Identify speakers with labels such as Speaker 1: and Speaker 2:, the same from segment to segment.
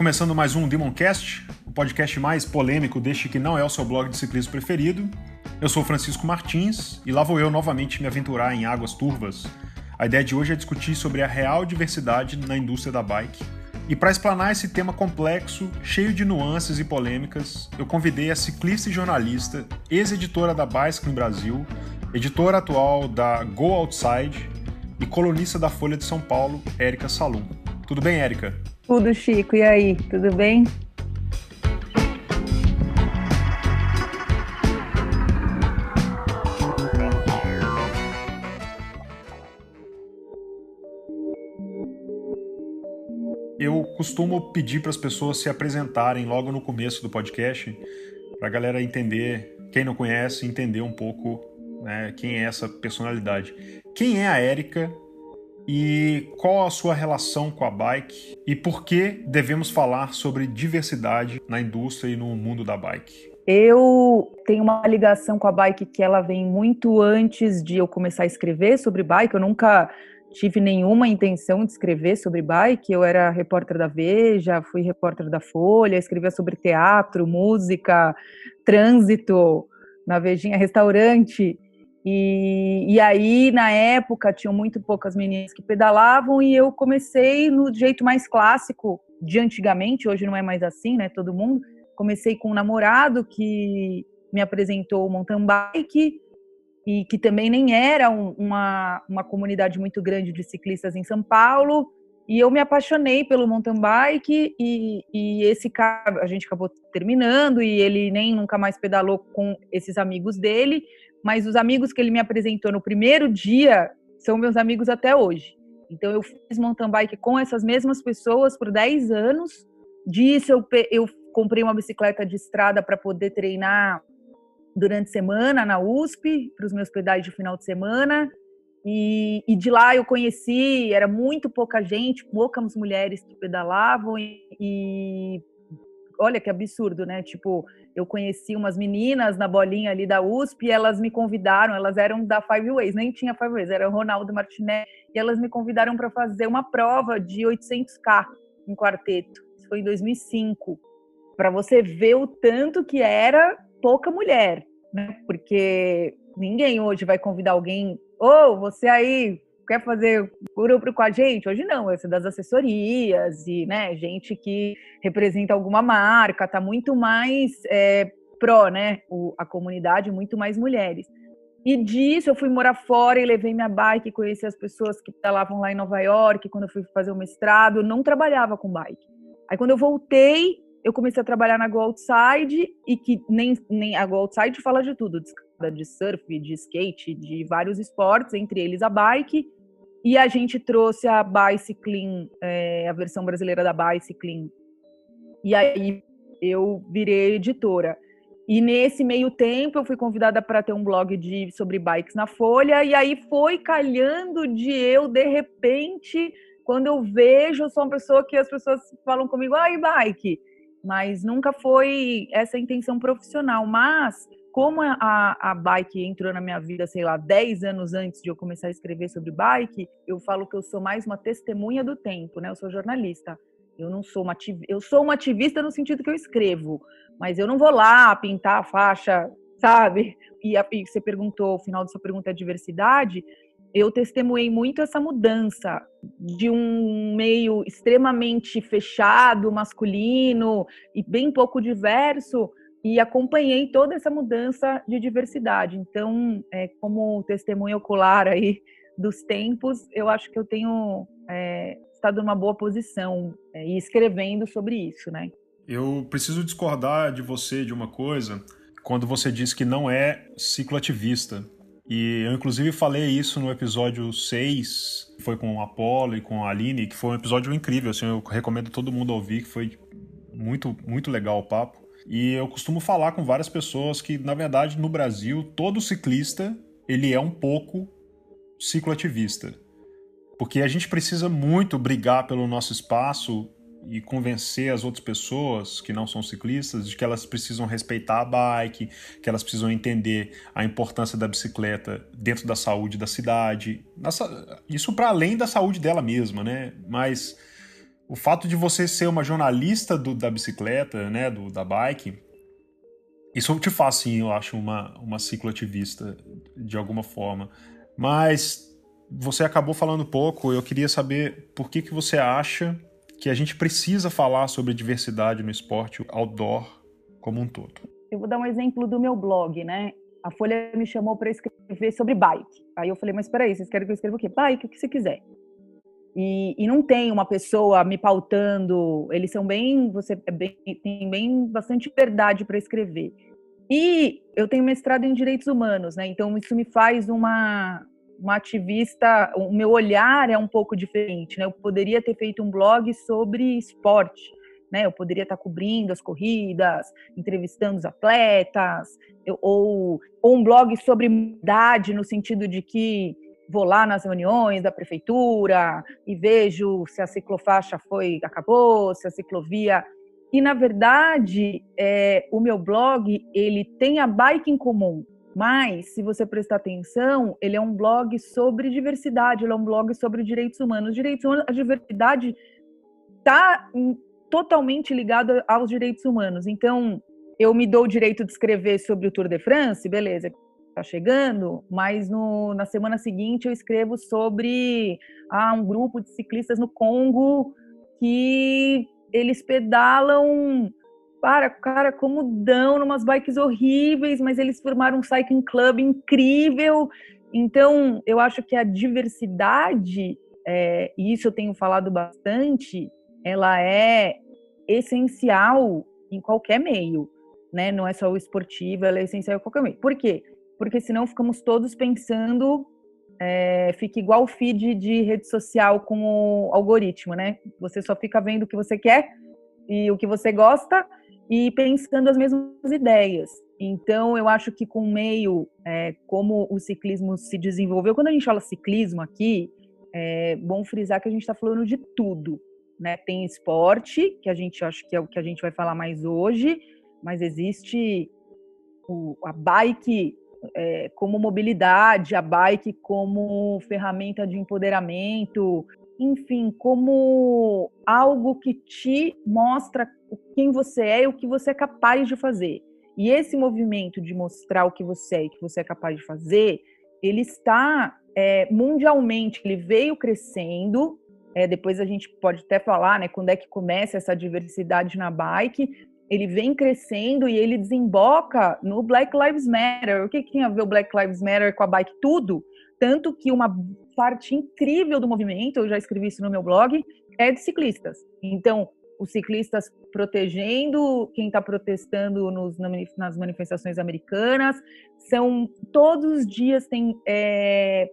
Speaker 1: começando mais um Demoncast, o podcast mais polêmico deste que não é o seu blog de ciclismo preferido. Eu sou Francisco Martins e lá vou eu novamente me aventurar em águas turvas. A ideia de hoje é discutir sobre a real diversidade na indústria da bike. E para explanar esse tema complexo, cheio de nuances e polêmicas, eu convidei a ciclista e jornalista, ex-editora da Bicycling Brasil, editora atual da Go Outside e colunista da Folha de São Paulo, Érica Salum. Tudo bem, Érica?
Speaker 2: Tudo, Chico. E aí, tudo bem?
Speaker 1: Eu costumo pedir para as pessoas se apresentarem logo no começo do podcast, para a galera entender, quem não conhece, entender um pouco né, quem é essa personalidade. Quem é a Érica e qual a sua relação com a bike e por que devemos falar sobre diversidade na indústria e no mundo da bike?
Speaker 2: Eu tenho uma ligação com a bike que ela vem muito antes de eu começar a escrever sobre bike. Eu nunca tive nenhuma intenção de escrever sobre bike. Eu era repórter da Veja, fui repórter da Folha, escrevia sobre teatro, música, trânsito, na Vejinha Restaurante. E, e aí, na época, tinham muito poucas meninas que pedalavam e eu comecei no jeito mais clássico de antigamente, hoje não é mais assim, né? Todo mundo. Comecei com um namorado que me apresentou o mountain bike e que também nem era um, uma, uma comunidade muito grande de ciclistas em São Paulo. E eu me apaixonei pelo mountain bike e, e esse cara, a gente acabou terminando e ele nem nunca mais pedalou com esses amigos dele, mas os amigos que ele me apresentou no primeiro dia são meus amigos até hoje. Então eu fiz mountain bike com essas mesmas pessoas por 10 anos. Disso eu, eu comprei uma bicicleta de estrada para poder treinar durante a semana na USP, para os meus pedais de final de semana. E, e, de lá eu conheci, era muito pouca gente, poucas mulheres que pedalavam e, e olha que absurdo, né? Tipo, eu conheci umas meninas na bolinha ali da USP e elas me convidaram, elas eram da Five Ways, nem tinha Five Ways, era Ronaldo Martinez, e elas me convidaram para fazer uma prova de 800K em quarteto. Isso foi em 2005. Para você ver o tanto que era pouca mulher, né? Porque ninguém hoje vai convidar alguém, ô, oh, você aí quer fazer grupo com a gente? Hoje não, esse das assessorias e, né, gente que representa alguma marca, tá muito mais é, pró, né, o, a comunidade, muito mais mulheres. E disso eu fui morar fora e levei minha bike, conheci as pessoas que estavam lá em Nova York, quando eu fui fazer o mestrado, eu não trabalhava com bike. Aí quando eu voltei, eu comecei a trabalhar na Go Outside e que nem, nem a Go Outside fala de tudo, de surf, de skate, de vários esportes, entre eles a bike. E a gente trouxe a Bicycling, é, a versão brasileira da Bicycling. E aí eu virei editora. E nesse meio tempo eu fui convidada para ter um blog de, sobre bikes na Folha. E aí foi calhando de eu, de repente, quando eu vejo, eu sou uma pessoa que as pessoas falam comigo, ai, bike. Mas nunca foi essa intenção profissional. Mas como a, a bike entrou na minha vida, sei lá, 10 anos antes de eu começar a escrever sobre bike, eu falo que eu sou mais uma testemunha do tempo, né? Eu sou jornalista. Eu não sou uma eu sou uma ativista no sentido que eu escrevo, mas eu não vou lá pintar a faixa, sabe? E, a, e você perguntou, o final da sua pergunta é diversidade. Eu testemunhei muito essa mudança de um meio extremamente fechado, masculino e bem pouco diverso e acompanhei toda essa mudança de diversidade. Então, é, como testemunha ocular aí dos tempos, eu acho que eu tenho é, estado numa boa posição é, e escrevendo sobre isso, né?
Speaker 1: Eu preciso discordar de você de uma coisa, quando você disse que não é cicloativista. E eu, inclusive, falei isso no episódio 6, que foi com o Apollo e com a Aline, que foi um episódio incrível, assim, eu recomendo todo mundo ouvir, que foi muito, muito legal o papo. E eu costumo falar com várias pessoas que, na verdade, no Brasil, todo ciclista ele é um pouco cicloativista. Porque a gente precisa muito brigar pelo nosso espaço e convencer as outras pessoas que não são ciclistas de que elas precisam respeitar a bike, que elas precisam entender a importância da bicicleta dentro da saúde da cidade. Isso para além da saúde dela mesma, né? Mas o fato de você ser uma jornalista do, da bicicleta, né, do, da bike, isso te faz, sim, eu acho, uma, uma cicloativista, de alguma forma. Mas você acabou falando pouco, eu queria saber por que, que você acha que a gente precisa falar sobre diversidade no esporte outdoor como um todo.
Speaker 2: Eu vou dar um exemplo do meu blog, né? A Folha me chamou para escrever sobre bike. Aí eu falei, mas peraí, vocês querem que eu escreva o quê? Bike, o que você quiser. E, e, não tem uma pessoa me pautando, eles são bem, você é bem, tem bem bastante verdade para escrever. E eu tenho mestrado em direitos humanos, né? Então isso me faz uma uma ativista, o meu olhar é um pouco diferente, né? Eu poderia ter feito um blog sobre esporte, né? Eu poderia estar cobrindo as corridas, entrevistando os atletas, eu, ou, ou um blog sobre idade no sentido de que vou lá nas reuniões da prefeitura e vejo se a ciclofaixa foi acabou, se a ciclovia e na verdade é, o meu blog ele tem a bike em comum, mas se você prestar atenção, ele é um blog sobre diversidade, ele é um blog sobre direitos humanos. Direitos humanos, a diversidade está totalmente ligada aos direitos humanos. Então eu me dou o direito de escrever sobre o Tour de France, beleza? Está chegando, mas no, na semana seguinte eu escrevo sobre ah, um grupo de ciclistas no Congo que eles pedalam para, cara, como dão numas bikes horríveis, mas eles formaram um cycling club incrível. Então, eu acho que a diversidade, é, e isso eu tenho falado bastante, ela é essencial em qualquer meio, né? Não é só o esportivo, ela é essencial em qualquer meio. Por quê? Porque senão ficamos todos pensando, é, fica igual o feed de rede social com o algoritmo, né? Você só fica vendo o que você quer e o que você gosta e pensando as mesmas ideias. Então, eu acho que com o meio, é, como o ciclismo se desenvolveu, quando a gente fala ciclismo aqui, é bom frisar que a gente está falando de tudo. Né? Tem esporte, que a gente acho que é o que a gente vai falar mais hoje, mas existe o, a bike é, como mobilidade, a bike como ferramenta de empoderamento, enfim, como algo que te mostra quem você é e o que você é capaz de fazer. E esse movimento de mostrar o que você é e o que você é capaz de fazer, ele está é, mundialmente, ele veio crescendo. É, depois a gente pode até falar, né, quando é que começa essa diversidade na bike, ele vem crescendo e ele desemboca no Black Lives Matter. O que, que tem a ver o Black Lives Matter com a bike? Tudo. Tanto que uma parte incrível do movimento, eu já escrevi isso no meu blog, é de ciclistas. Então, os ciclistas protegendo quem está protestando nos, nas manifestações americanas, são todos os dias tem é,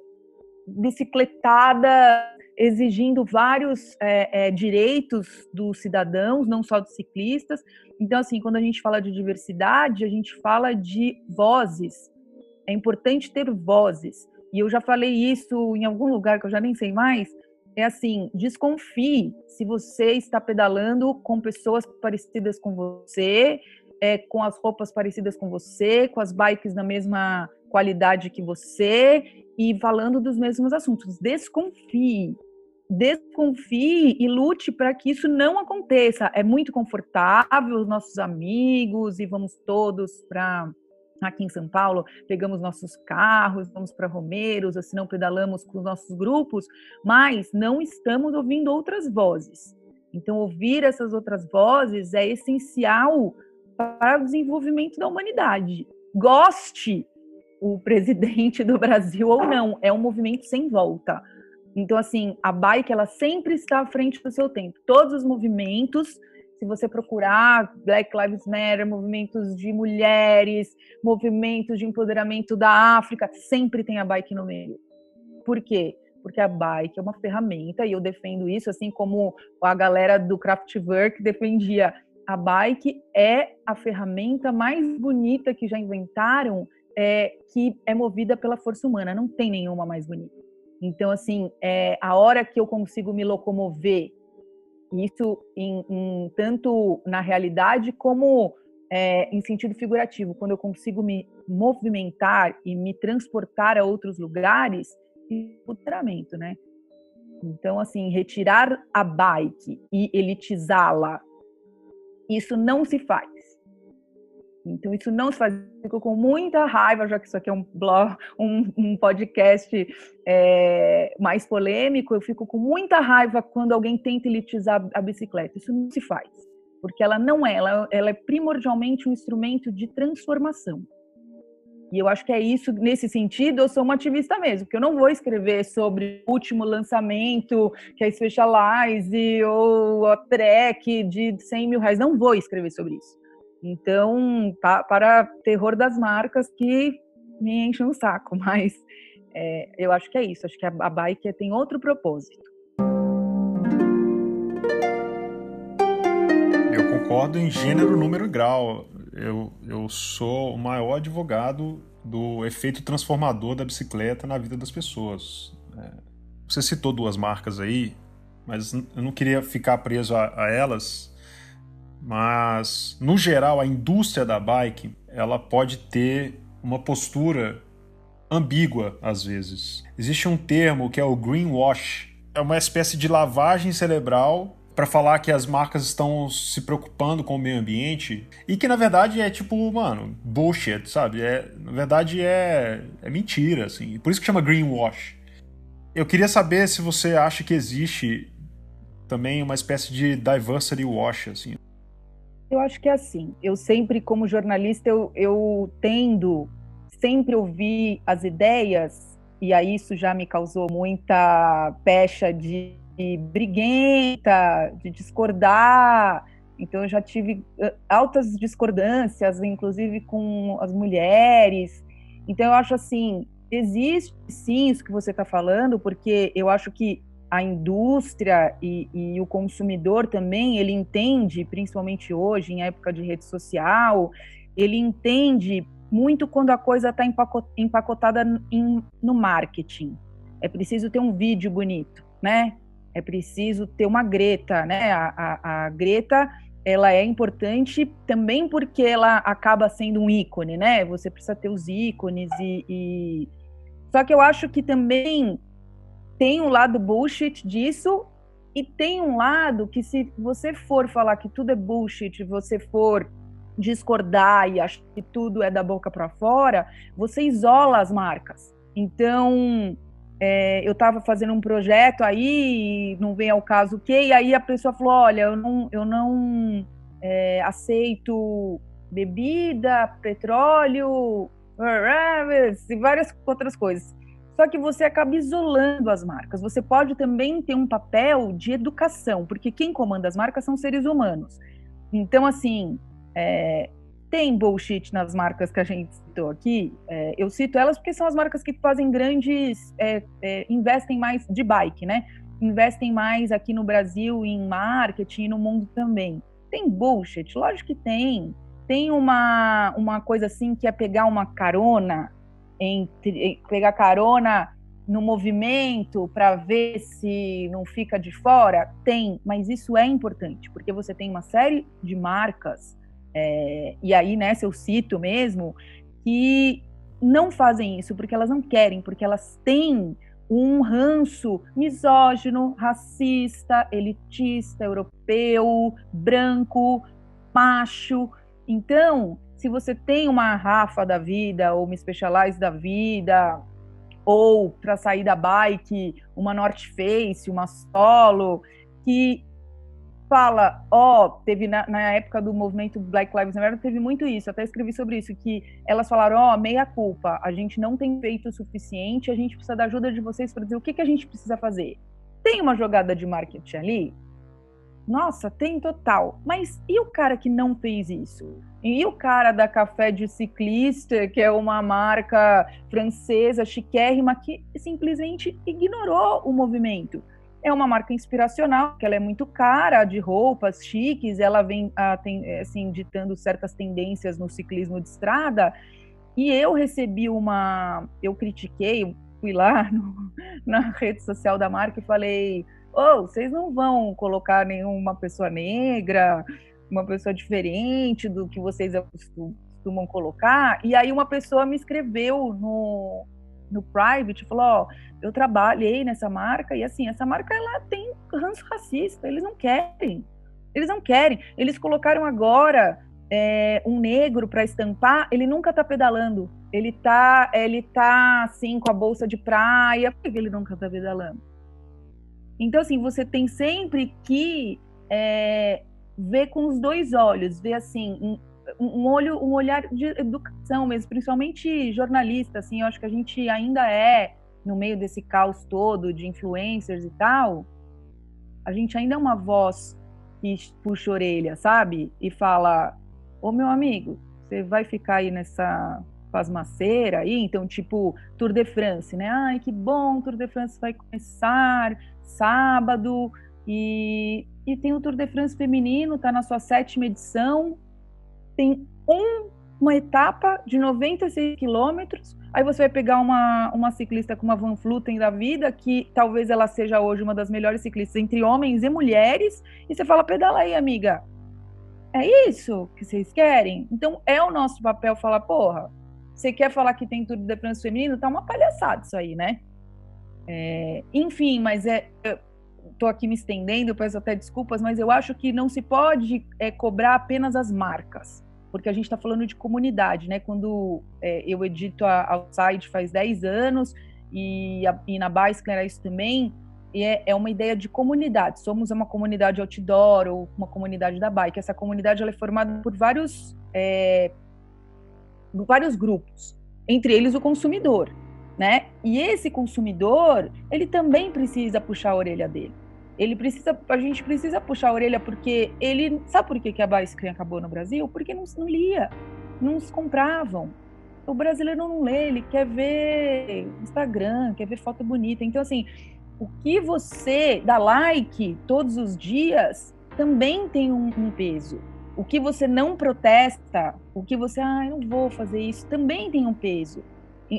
Speaker 2: bicicletada exigindo vários é, é, direitos dos cidadãos, não só dos ciclistas. Então, assim, quando a gente fala de diversidade, a gente fala de vozes. É importante ter vozes. E eu já falei isso em algum lugar que eu já nem sei mais. É assim, desconfie se você está pedalando com pessoas parecidas com você, é, com as roupas parecidas com você, com as bikes na mesma qualidade que você e falando dos mesmos assuntos. Desconfie desconfie e lute para que isso não aconteça. É muito confortável, os nossos amigos, e vamos todos para aqui em São Paulo, pegamos nossos carros, vamos para Romeiros, se não pedalamos com os nossos grupos, mas não estamos ouvindo outras vozes. Então, ouvir essas outras vozes é essencial para o desenvolvimento da humanidade. Goste o presidente do Brasil ou não, é um movimento sem volta. Então, assim, a bike, ela sempre está à frente do seu tempo. Todos os movimentos, se você procurar Black Lives Matter, movimentos de mulheres, movimentos de empoderamento da África, sempre tem a bike no meio. Por quê? Porque a bike é uma ferramenta, e eu defendo isso, assim como a galera do Kraftwerk defendia. A bike é a ferramenta mais bonita que já inventaram, é, que é movida pela força humana. Não tem nenhuma mais bonita. Então, assim, é, a hora que eu consigo me locomover, isso em, em tanto na realidade como é, em sentido figurativo, quando eu consigo me movimentar e me transportar a outros lugares, empoderamento, né? Então, assim, retirar a bike e elitizá-la, isso não se faz. Então, isso não se faz. Fico com muita raiva, já que isso aqui é um blog, um, um podcast é, mais polêmico, eu fico com muita raiva quando alguém tenta elitizar a bicicleta. Isso não se faz. Porque ela não é, ela, ela é primordialmente um instrumento de transformação. E eu acho que é isso, nesse sentido, eu sou uma ativista mesmo, porque eu não vou escrever sobre o último lançamento, que é Specialize ou a Trek de 100 mil reais. Não vou escrever sobre isso. Então, pa, para terror das marcas que me enchem o saco, mas é, eu acho que é isso. Acho que a, a bike tem outro propósito.
Speaker 1: Eu concordo em gênero, número e grau eu, eu sou o maior advogado do efeito transformador da bicicleta na vida das pessoas. É, você citou duas marcas aí, mas eu não queria ficar preso a, a elas. Mas, no geral, a indústria da bike ela pode ter uma postura ambígua às vezes. Existe um termo que é o greenwash. É uma espécie de lavagem cerebral para falar que as marcas estão se preocupando com o meio ambiente e que na verdade é tipo, mano, bullshit, sabe? É, na verdade é, é mentira, assim. Por isso que chama greenwash. Eu queria saber se você acha que existe também uma espécie de diversity wash, assim.
Speaker 2: Eu acho que é assim. Eu sempre, como jornalista, eu, eu tendo sempre ouvir as ideias e aí isso já me causou muita pecha de briguenta, de discordar. Então eu já tive altas discordâncias, inclusive com as mulheres. Então eu acho assim, existe sim isso que você está falando, porque eu acho que a indústria e, e, o consumidor também, ele entende, principalmente hoje, em época de rede social, ele entende muito quando a coisa está empacotada em, no marketing. É preciso ter um vídeo bonito, né? é preciso ter uma Greta, né? A, a, a, Greta ela é importante também porque ela acaba sendo um ícone, né? Você precisa ter os ícones e, e... só que eu acho que também tem um lado bullshit disso e tem um lado que se você for falar que tudo é bullshit, você for discordar e achar que tudo é da boca para fora, você isola as marcas. Então, é, eu estava fazendo um projeto aí, não vem ao caso o quê, e aí a pessoa falou, olha, eu não, eu não é, aceito bebida, petróleo, e várias outras coisas. Só que você acaba isolando as marcas. Você pode também ter um papel de educação, porque quem comanda as marcas são seres humanos. Então, assim, é, tem bullshit nas marcas que a gente citou aqui. É, eu cito elas porque são as marcas que fazem grandes, é, é, investem mais de bike, né? Investem mais aqui no Brasil em marketing e no mundo também. Tem bullshit? Lógico que tem. Tem uma, uma coisa assim que é pegar uma carona, entre, pegar carona no movimento para ver se não fica de fora? Tem, mas isso é importante, porque você tem uma série de marcas é, e aí, né, se eu cito mesmo, que não fazem isso porque elas não querem, porque elas têm um ranço misógino, racista, elitista, europeu, branco, macho. Então, se você tem uma Rafa da vida, ou uma Specialized da vida, ou para sair da bike, uma North Face, uma Solo, que fala, ó, oh, teve na, na, época do movimento Black Lives Matter, teve muito isso, até escrevi sobre isso, que elas falaram, ó, oh, meia culpa, a gente não tem feito o suficiente, a gente precisa da ajuda de vocês para dizer o que, que a gente precisa fazer. Tem uma jogada de marketing ali? Nossa, tem total. Mas e o cara que não fez isso? E o cara da Café de Ciclista, que é uma marca francesa chiquérrima, que simplesmente ignorou o movimento? é uma marca inspiracional, que ela é muito cara, de roupas chiques, ela vem ah, tem, assim, ditando certas tendências no ciclismo de estrada. E eu recebi uma. Eu critiquei, fui lá no, na rede social da marca e falei: oh, vocês não vão colocar nenhuma pessoa negra, uma pessoa diferente do que vocês costumam colocar. E aí uma pessoa me escreveu no, no private, falou, ó, eu trabalhei nessa marca e assim, essa marca ela tem ranço racista, eles não querem. Eles não querem. Eles colocaram agora é, um negro para estampar, ele nunca tá pedalando. Ele tá, ele tá assim com a bolsa de praia, por que ele nunca tá pedalando? Então, assim, você tem sempre que é, ver com os dois olhos, ver assim, um, olho, um olhar de educação mesmo, principalmente jornalista, assim, eu acho que a gente ainda é, no meio desse caos todo de influencers e tal, a gente ainda é uma voz que puxa a orelha, sabe? E fala, ô meu amigo, você vai ficar aí nessa pasmaceira aí, então tipo Tour de France, né? Ai, que bom, Tour de France vai começar sábado e, e tem o Tour de France feminino, tá na sua sétima edição, tem um, uma etapa de 96 quilômetros, aí você vai pegar uma, uma ciclista como a Van Vluten da vida, que talvez ela seja hoje uma das melhores ciclistas entre homens e mulheres, e você fala, pedala aí, amiga, é isso que vocês querem? Então é o nosso papel falar, porra, você quer falar que tem tudo de France feminino? Tá uma palhaçada isso aí, né? É, enfim, mas é, estou aqui me estendendo, peço até desculpas, mas eu acho que não se pode é, cobrar apenas as marcas, porque a gente está falando de comunidade, né? Quando é, eu edito a Outside faz 10 anos e, a, e na isso também, é, é uma ideia de comunidade. Somos uma comunidade outdoor ou uma comunidade da bike. Essa comunidade ela é formada por vários, é, vários grupos, entre eles o consumidor, né? E esse consumidor, ele também precisa puxar a orelha dele. Ele precisa, a gente precisa puxar a orelha porque ele, sabe por que, que a Bicycle acabou no Brasil? Porque não, não lia, não se compravam. O brasileiro não lê, ele quer ver Instagram, quer ver foto bonita. Então, assim, o que você dá like todos os dias também tem um, um peso. O que você não protesta, o que você, ah, eu não vou fazer isso, também tem um peso.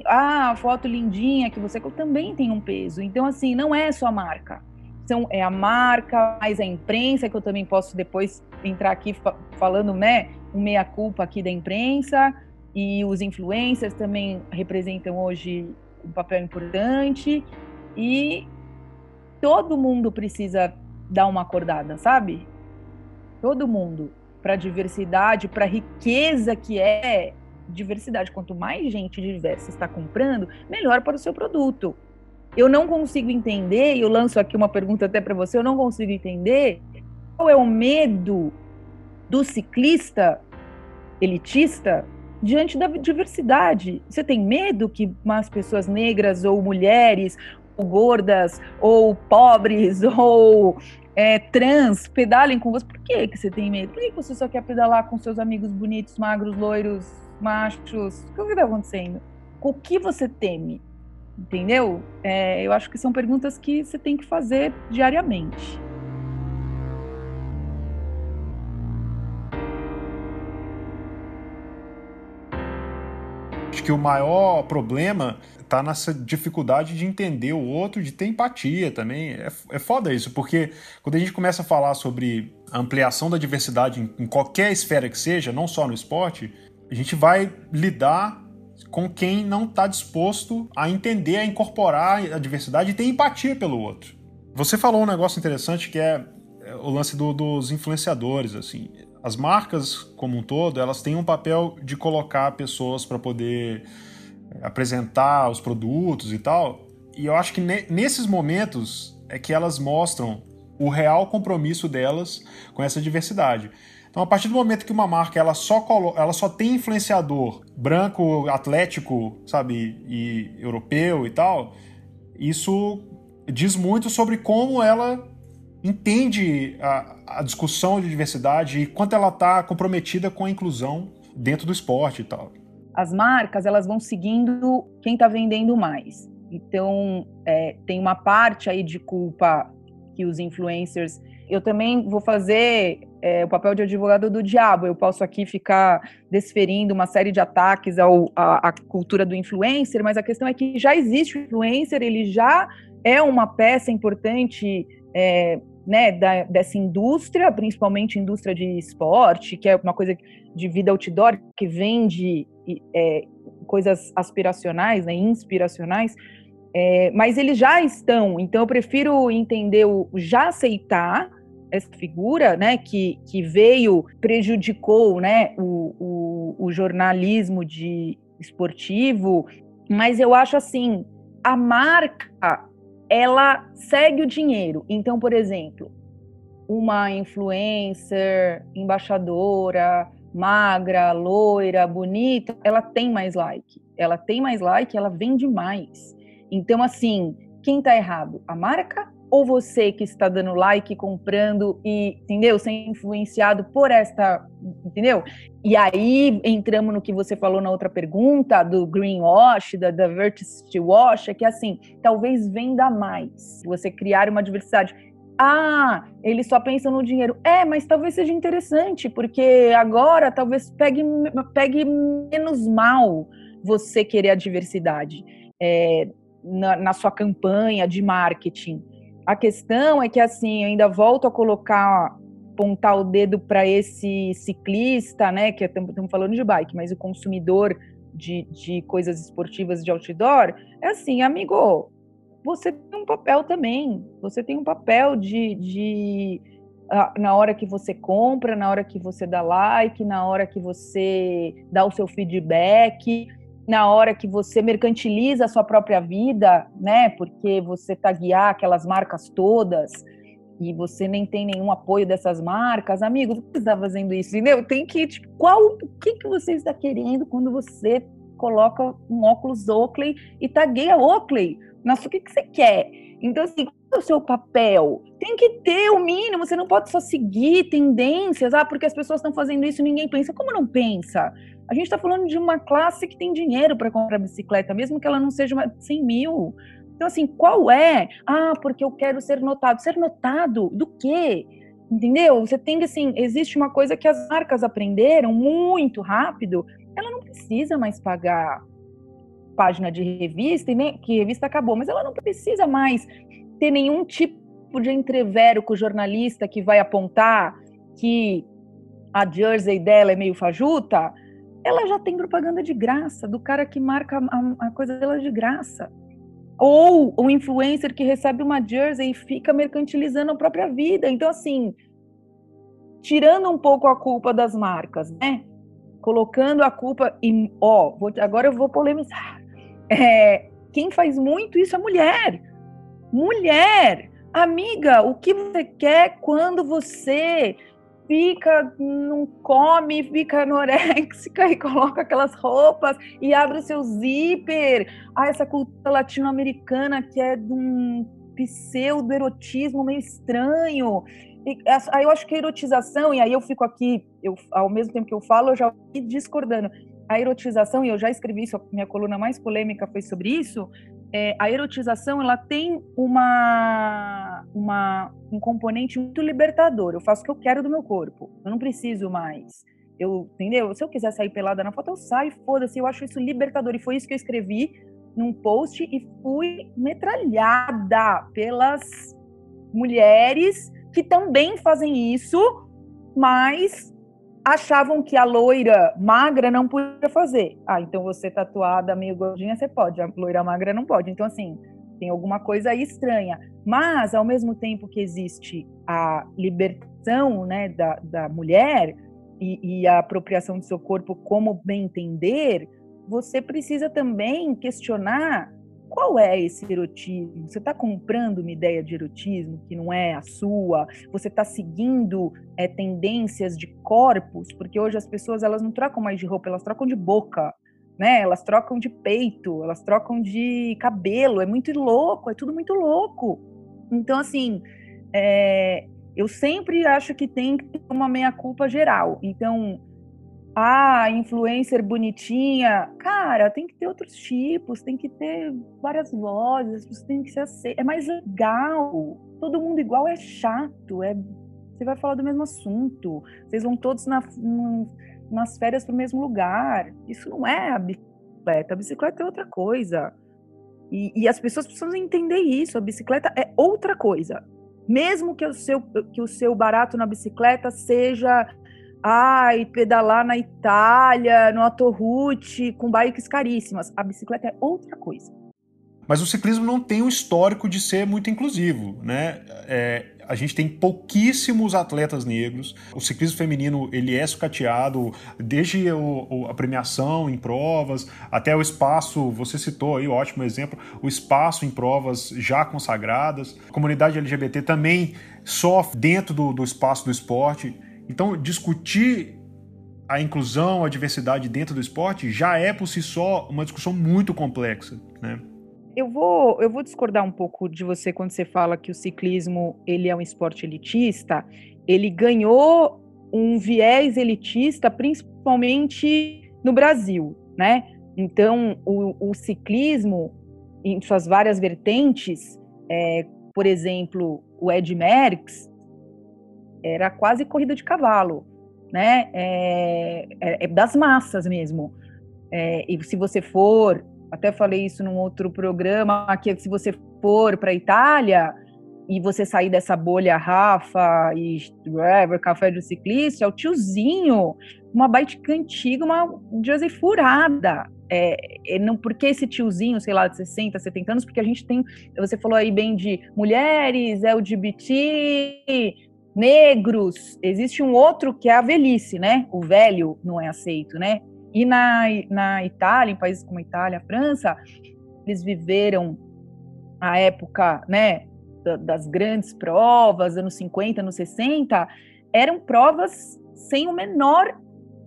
Speaker 2: Ah, foto lindinha que você também tem um peso. Então, assim, não é só a marca. Então, é a marca, mais a imprensa, que eu também posso depois entrar aqui falando, né, um meia-culpa aqui da imprensa, e os influencers também representam hoje um papel importante. E todo mundo precisa dar uma acordada, sabe? Todo mundo. Para a diversidade, para a riqueza que é diversidade. Quanto mais gente diversa está comprando, melhor para o seu produto. Eu não consigo entender, e eu lanço aqui uma pergunta até para você, eu não consigo entender qual é o medo do ciclista elitista diante da diversidade. Você tem medo que mais pessoas negras ou mulheres ou gordas, ou pobres, ou é, trans pedalem com você. Por que, que você tem medo? Por que você só quer pedalar com seus amigos bonitos, magros, loiros, machos? O que está acontecendo? O que você teme? Entendeu? É, eu acho que são perguntas que você tem que fazer diariamente.
Speaker 1: Acho que o maior problema tá nessa dificuldade de entender o outro, de ter empatia também. É, é foda isso, porque quando a gente começa a falar sobre a ampliação da diversidade em, em qualquer esfera que seja, não só no esporte, a gente vai lidar com quem não está disposto a entender, a incorporar a diversidade e ter empatia pelo outro. Você falou um negócio interessante que é, é o lance do, dos influenciadores, assim. As marcas como um todo, elas têm um papel de colocar pessoas para poder apresentar os produtos e tal. E eu acho que nesses momentos é que elas mostram o real compromisso delas com essa diversidade. Então, a partir do momento que uma marca ela só, ela só tem influenciador branco, atlético, sabe, e europeu e tal, isso diz muito sobre como ela entende a, a discussão de diversidade e quanto ela está comprometida com a inclusão dentro do esporte e tal
Speaker 2: as marcas elas vão seguindo quem está vendendo mais. Então é, tem uma parte aí de culpa que os influencers. Eu também vou fazer é, o papel de advogado do diabo. Eu posso aqui ficar desferindo uma série de ataques ao, à, à cultura do influencer, mas a questão é que já existe o influencer, ele já é uma peça importante é, né, da, dessa indústria, principalmente indústria de esporte, que é uma coisa de vida outdoor, que vende é, coisas aspiracionais, né, inspiracionais, é, mas eles já estão. Então eu prefiro entender o já aceitar essa figura, né, que, que veio prejudicou, né, o, o, o jornalismo de esportivo, mas eu acho assim, a marca ela segue o dinheiro. Então, por exemplo, uma influencer, embaixadora, magra, loira, bonita, ela tem mais like. Ela tem mais like, ela vende mais. Então, assim, quem tá errado? A marca ou você que está dando like, comprando e, entendeu? Sendo influenciado por esta, entendeu? E aí entramos no que você falou na outra pergunta, do greenwash, da diversity wash, é que assim, talvez venda mais, você criar uma diversidade. Ah, eles só pensam no dinheiro. É, mas talvez seja interessante, porque agora talvez pegue, pegue menos mal você querer a diversidade é, na, na sua campanha de marketing. A questão é que, assim, eu ainda volto a colocar, apontar o dedo para esse ciclista, né, que estamos falando de bike, mas o consumidor de, de coisas esportivas de outdoor, é assim, amigo, você tem um papel também, você tem um papel de, de na hora que você compra, na hora que você dá like, na hora que você dá o seu feedback, na hora que você mercantiliza a sua própria vida, né? Porque você taguear aquelas marcas todas e você nem tem nenhum apoio dessas marcas, amigos, você está fazendo isso, entendeu? Tem que, tipo, qual, o que, que você está querendo quando você coloca um óculos Oakley e tagueia Oakley? Nossa, o que, que você quer? Então, assim, qual é o seu papel? Tem que ter o mínimo, você não pode só seguir tendências, ah, porque as pessoas estão fazendo isso, ninguém pensa. Como não pensa? A gente está falando de uma classe que tem dinheiro para comprar bicicleta, mesmo que ela não seja uma 100 mil. Então, assim, qual é? Ah, porque eu quero ser notado. Ser notado do quê? Entendeu? Você tem que, assim, existe uma coisa que as marcas aprenderam muito rápido. Ela não precisa mais pagar página de revista, e nem que revista acabou, mas ela não precisa mais ter nenhum tipo de entrevero com o jornalista que vai apontar que a jersey dela é meio fajuta ela já tem propaganda de graça, do cara que marca a, a coisa dela de graça. Ou o influencer que recebe uma jersey e fica mercantilizando a própria vida. Então, assim, tirando um pouco a culpa das marcas, né? Colocando a culpa em. Ó, vou, agora eu vou polemizar. É, quem faz muito isso é mulher. Mulher! Amiga, o que você quer quando você fica, não come, fica anoréxica e coloca aquelas roupas e abre o seu zíper. Ah, essa cultura latino-americana que é de um pseudo-erotismo meio estranho. Aí eu acho que a erotização, e aí eu fico aqui, eu, ao mesmo tempo que eu falo, eu já fico discordando. A erotização, e eu já escrevi isso, minha coluna mais polêmica foi sobre isso, é, a erotização ela tem uma, uma, um componente muito libertador. Eu faço o que eu quero do meu corpo. Eu não preciso mais. Eu, entendeu? Se eu quiser sair pelada na foto, eu saio, foda-se. Eu acho isso libertador. E foi isso que eu escrevi num post e fui metralhada pelas mulheres que também fazem isso, mas achavam que a loira magra não podia fazer. Ah, então você tatuada meio gordinha, você pode, a loira magra não pode. Então, assim, tem alguma coisa aí estranha. Mas, ao mesmo tempo que existe a libertação né, da, da mulher e, e a apropriação do seu corpo como bem entender, você precisa também questionar qual é esse erotismo? Você está comprando uma ideia de erotismo que não é a sua? Você está seguindo é, tendências de corpos? Porque hoje as pessoas elas não trocam mais de roupa, elas trocam de boca, né? Elas trocam de peito, elas trocam de cabelo. É muito louco, é tudo muito louco. Então assim, é, eu sempre acho que tem uma meia culpa geral. Então ah, influencer bonitinha. Cara, tem que ter outros tipos, tem que ter várias vozes, você tem que ser aceito. É mais legal. Todo mundo igual é chato. É, você vai falar do mesmo assunto. Vocês vão todos na, nas férias para o mesmo lugar. Isso não é a bicicleta. A bicicleta é outra coisa. E, e as pessoas precisam entender isso. A bicicleta é outra coisa. Mesmo que o seu, que o seu barato na bicicleta seja ai, pedalar na Itália, no Atorrute, com bikes caríssimas. A bicicleta é outra coisa.
Speaker 1: Mas o ciclismo não tem um histórico de ser muito inclusivo, né? É, a gente tem pouquíssimos atletas negros. O ciclismo feminino ele é sucateado desde o, a premiação em provas até o espaço. Você citou aí, ótimo exemplo, o espaço em provas já consagradas. A comunidade LGBT também sofre dentro do, do espaço do esporte. Então, discutir a inclusão, a diversidade dentro do esporte já é por si só uma discussão muito complexa, né?
Speaker 2: Eu vou, eu vou discordar um pouco de você quando você fala que o ciclismo ele é um esporte elitista. Ele ganhou um viés elitista, principalmente no Brasil, né? Então, o, o ciclismo, em suas várias vertentes, é, por exemplo, o Ed Merckx, era quase corrida de cavalo, né? É, é, é das massas mesmo. É, e se você for, até falei isso num outro programa, que se você for para Itália e você sair dessa bolha Rafa e whatever, café do ciclista, é o tiozinho, uma bike antiga, uma jersey furada. É, é, não porque esse tiozinho, sei lá, de 60, 70 anos, porque a gente tem, você falou aí bem de mulheres, LGBT, negros, existe um outro que é a velhice, né? O velho não é aceito, né? E na, na Itália, em países como a Itália, a França, eles viveram a época, né, das grandes provas, anos 50, anos 60, eram provas sem o menor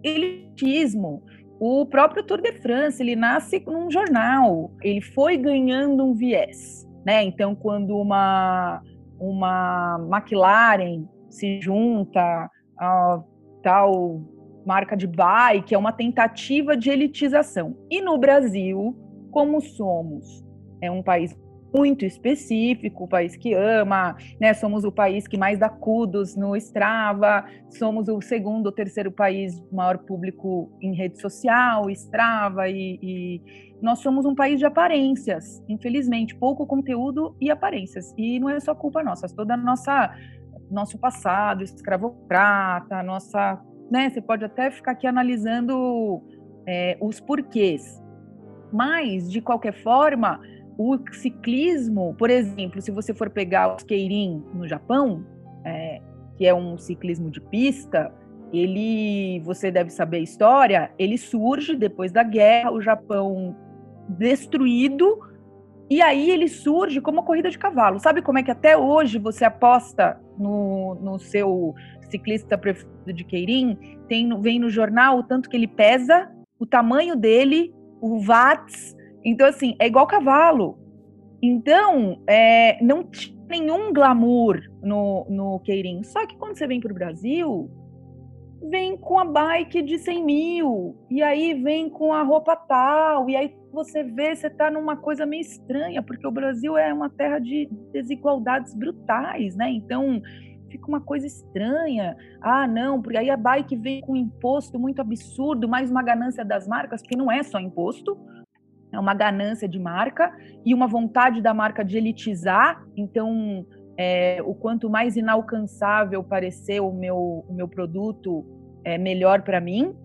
Speaker 2: elitismo. O próprio Tour de France, ele nasce num jornal, ele foi ganhando um viés, né? Então, quando uma uma McLaren se junta a tal marca de bike, é uma tentativa de elitização. E no Brasil, como somos é um país muito específico, o país que ama, né? Somos o país que mais dá cudos no Strava, somos o segundo ou terceiro país maior público em rede social, Strava, e, e, nós somos um país de aparências, infelizmente, pouco conteúdo e aparências. E não é só culpa nossa, toda a nossa nosso passado escravocrata, nossa, né? Você pode até ficar aqui analisando é, os porquês, mas de qualquer forma, o ciclismo, por exemplo, se você for pegar o Keirin no Japão, é, que é um ciclismo de pista, ele, você deve saber a história, ele surge depois da guerra, o Japão destruído e aí ele surge como corrida de cavalo. Sabe como é que até hoje você aposta no, no seu ciclista preferido de Queirim? Tem, vem no jornal o tanto que ele pesa, o tamanho dele, o watts. Então, assim, é igual cavalo. Então, é, não tinha nenhum glamour no, no Queirim. Só que quando você vem para o Brasil, vem com a bike de 100 mil, e aí vem com a roupa tal, e aí você vê, você está numa coisa meio estranha, porque o Brasil é uma terra de desigualdades brutais, né? Então fica uma coisa estranha. Ah, não, porque aí a bike vem com um imposto muito absurdo, mais uma ganância das marcas, porque não é só imposto, é uma ganância de marca e uma vontade da marca de elitizar. Então, é, o quanto mais inalcançável parecer o meu, o meu produto, é melhor para mim.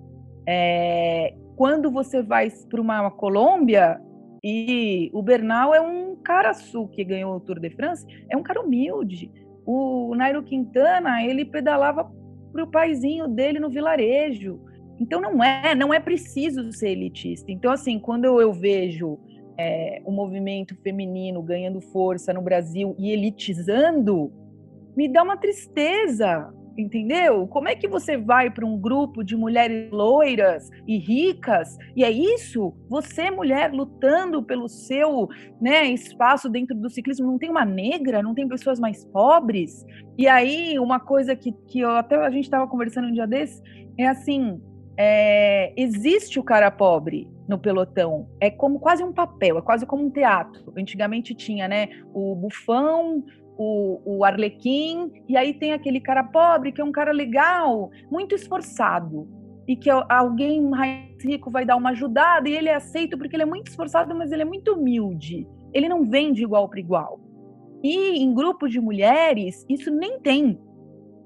Speaker 2: É, quando você vai para uma Colômbia e o Bernal é um cara sul que ganhou o Tour de France, é um cara humilde. O Nairo Quintana, ele pedalava para o paizinho dele no vilarejo. Então não é, não é preciso ser elitista. Então assim, quando eu vejo é, o movimento feminino ganhando força no Brasil e elitizando, me dá uma tristeza, entendeu? Como é que você vai para um grupo de mulheres loiras e ricas e é isso? Você, mulher, lutando pelo seu né, espaço dentro do ciclismo, não tem uma negra, não tem pessoas mais pobres? E aí, uma coisa que, que eu, até a gente estava conversando um dia desses, é assim, é, existe o cara pobre no pelotão. É como quase um papel, é quase como um teatro. Antigamente tinha, né, o bufão, o, o arlequim, e aí tem aquele cara pobre, que é um cara legal, muito esforçado, e que alguém mais rico vai dar uma ajudada, e ele é aceito porque ele é muito esforçado, mas ele é muito humilde. Ele não vem de igual para igual. E em grupo de mulheres, isso nem tem.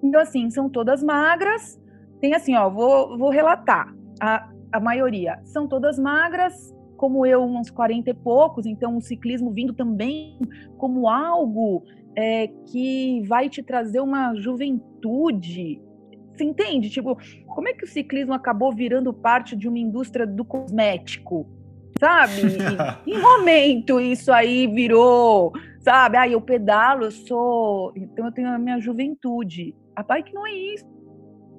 Speaker 2: Então, assim, são todas magras, tem assim, ó, vou, vou relatar. A, a maioria são todas magras, como eu, uns 40 e poucos, então o ciclismo vindo também como algo é, que vai te trazer uma juventude. Você entende? Tipo, como é que o ciclismo acabou virando parte de uma indústria do cosmético? Sabe? em momento isso aí virou, sabe? Ah, eu pedalo, eu sou. Então eu tenho a minha juventude. A bike não é isso.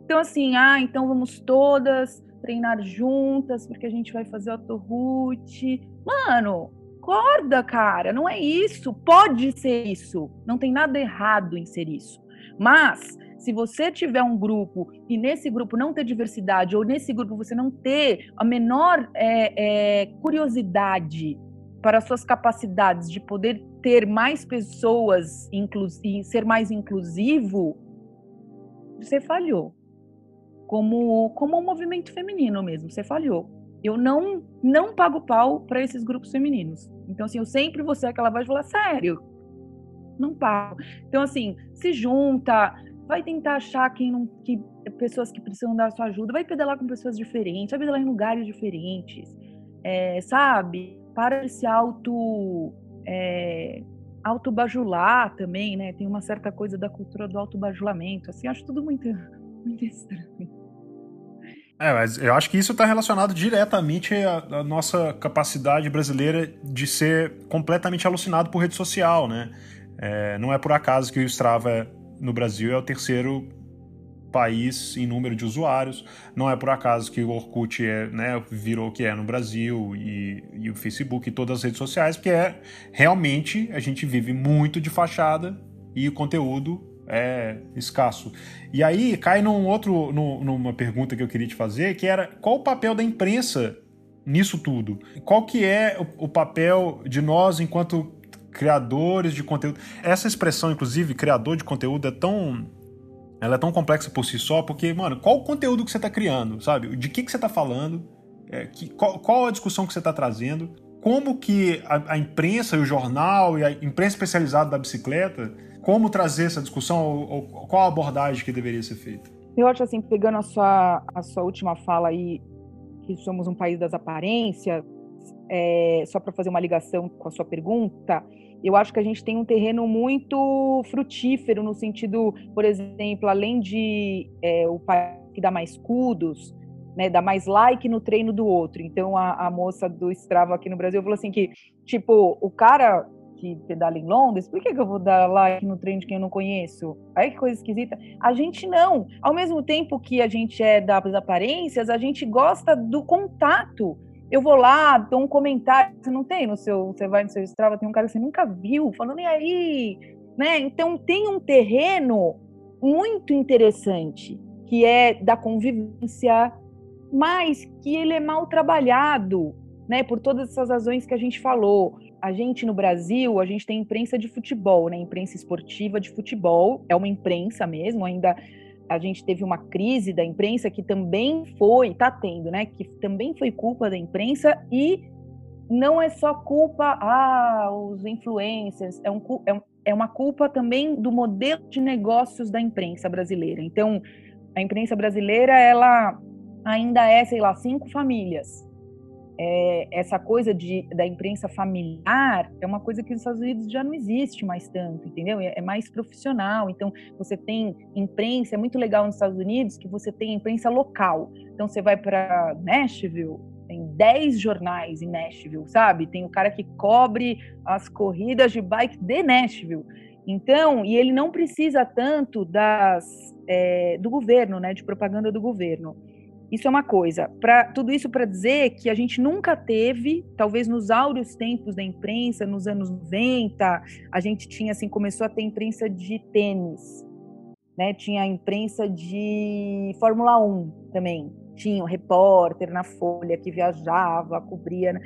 Speaker 2: Então, assim, ah, então vamos todas treinar juntas, porque a gente vai fazer autoroute. Mano, acorda, cara, não é isso. Pode ser isso. Não tem nada errado em ser isso. Mas se você tiver um grupo e nesse grupo não ter diversidade, ou nesse grupo você não ter a menor é, é, curiosidade para suas capacidades de poder ter mais pessoas e ser mais inclusivo, você falhou como, como um movimento feminino mesmo, você falhou. Eu não não pago pau para esses grupos femininos. Então, assim, eu sempre vou ser aquela voz falar, sério, não pago. Então, assim, se junta, vai tentar achar quem não, que, pessoas que precisam da sua ajuda, vai pedalar com pessoas diferentes, vai pedalar em lugares diferentes, é, sabe? Para de se auto... É, autobajular também, né? Tem uma certa coisa da cultura do autobajulamento, assim, acho tudo muito, muito estranho.
Speaker 1: É, mas eu acho que isso está relacionado diretamente à, à, nossa capacidade brasileira de ser completamente alucinado por rede social, né? É, não é por acaso que o Strava no Brasil é o terceiro país em número de usuários. Não é por acaso que o Orkut é, né, virou o que é no Brasil e, e, o Facebook e todas as redes sociais, porque é realmente a gente vive muito de fachada e o conteúdo é escasso. E aí cai num outro, numa pergunta que eu queria te fazer, que era qual o papel da imprensa nisso tudo? Qual que é o, o papel de nós enquanto criadores de conteúdo? Essa expressão, inclusive, criador de conteúdo, é tão ela é tão complexa por si só, porque, mano, qual o conteúdo que você está criando, sabe? De que, que você está falando? É, que, qual, qual, a discussão que você está trazendo? Como que a, a, imprensa e o jornal e a imprensa especializada da bicicleta como trazer essa discussão ou, ou, qual a abordagem que deveria ser feita?
Speaker 2: Eu acho assim, pegando a sua, a sua última fala aí, que somos um país das aparências, é, só para fazer uma ligação com a sua pergunta, eu acho que a gente tem um terreno muito frutífero no sentido, por exemplo, além de é, o país que dá mais escudos, né, dá mais like no treino do outro. Então a, a moça do Strava aqui no Brasil falou assim que, tipo, o cara que pedala em Londres, por que, que eu vou dar like no trem de quem eu não conheço? Aí que coisa esquisita. A gente não. Ao mesmo tempo que a gente é das aparências, a gente gosta do contato. Eu vou lá, dou um comentário. Você não tem no seu. Você vai no seu Strava, tem um cara que você nunca viu, falando, e aí? Né? Então tem um terreno muito interessante, que é da convivência, mas que ele é mal trabalhado, né? Por todas essas razões que a gente falou a gente no Brasil, a gente tem imprensa de futebol, né? Imprensa esportiva de futebol, é uma imprensa mesmo, ainda a gente teve uma crise da imprensa que também foi, tá tendo, né? Que também foi culpa da imprensa e não é só culpa, ah, os influencers, é, um, é, é uma culpa também do modelo de negócios da imprensa brasileira. Então, a imprensa brasileira, ela ainda é, sei lá, cinco famílias é, essa coisa de, da imprensa familiar é uma coisa que nos Estados Unidos já não existe mais tanto, entendeu? É, é, mais profissional. Então, você tem imprensa, é muito legal nos Estados Unidos que você tem imprensa local. Então, você vai para Nashville, tem 10 jornais em Nashville, sabe? Tem o cara que cobre as corridas de bike de Nashville. Então, e ele não precisa tanto das, é, do governo, né, de propaganda do governo. Isso é uma coisa. Tudo isso para dizer que a gente nunca teve, talvez nos áureos tempos da imprensa, nos anos 90, a gente tinha assim, começou a ter imprensa de tênis, né? Tinha imprensa de Fórmula 1 também. Tinha um repórter na Folha que viajava, cobria. Né?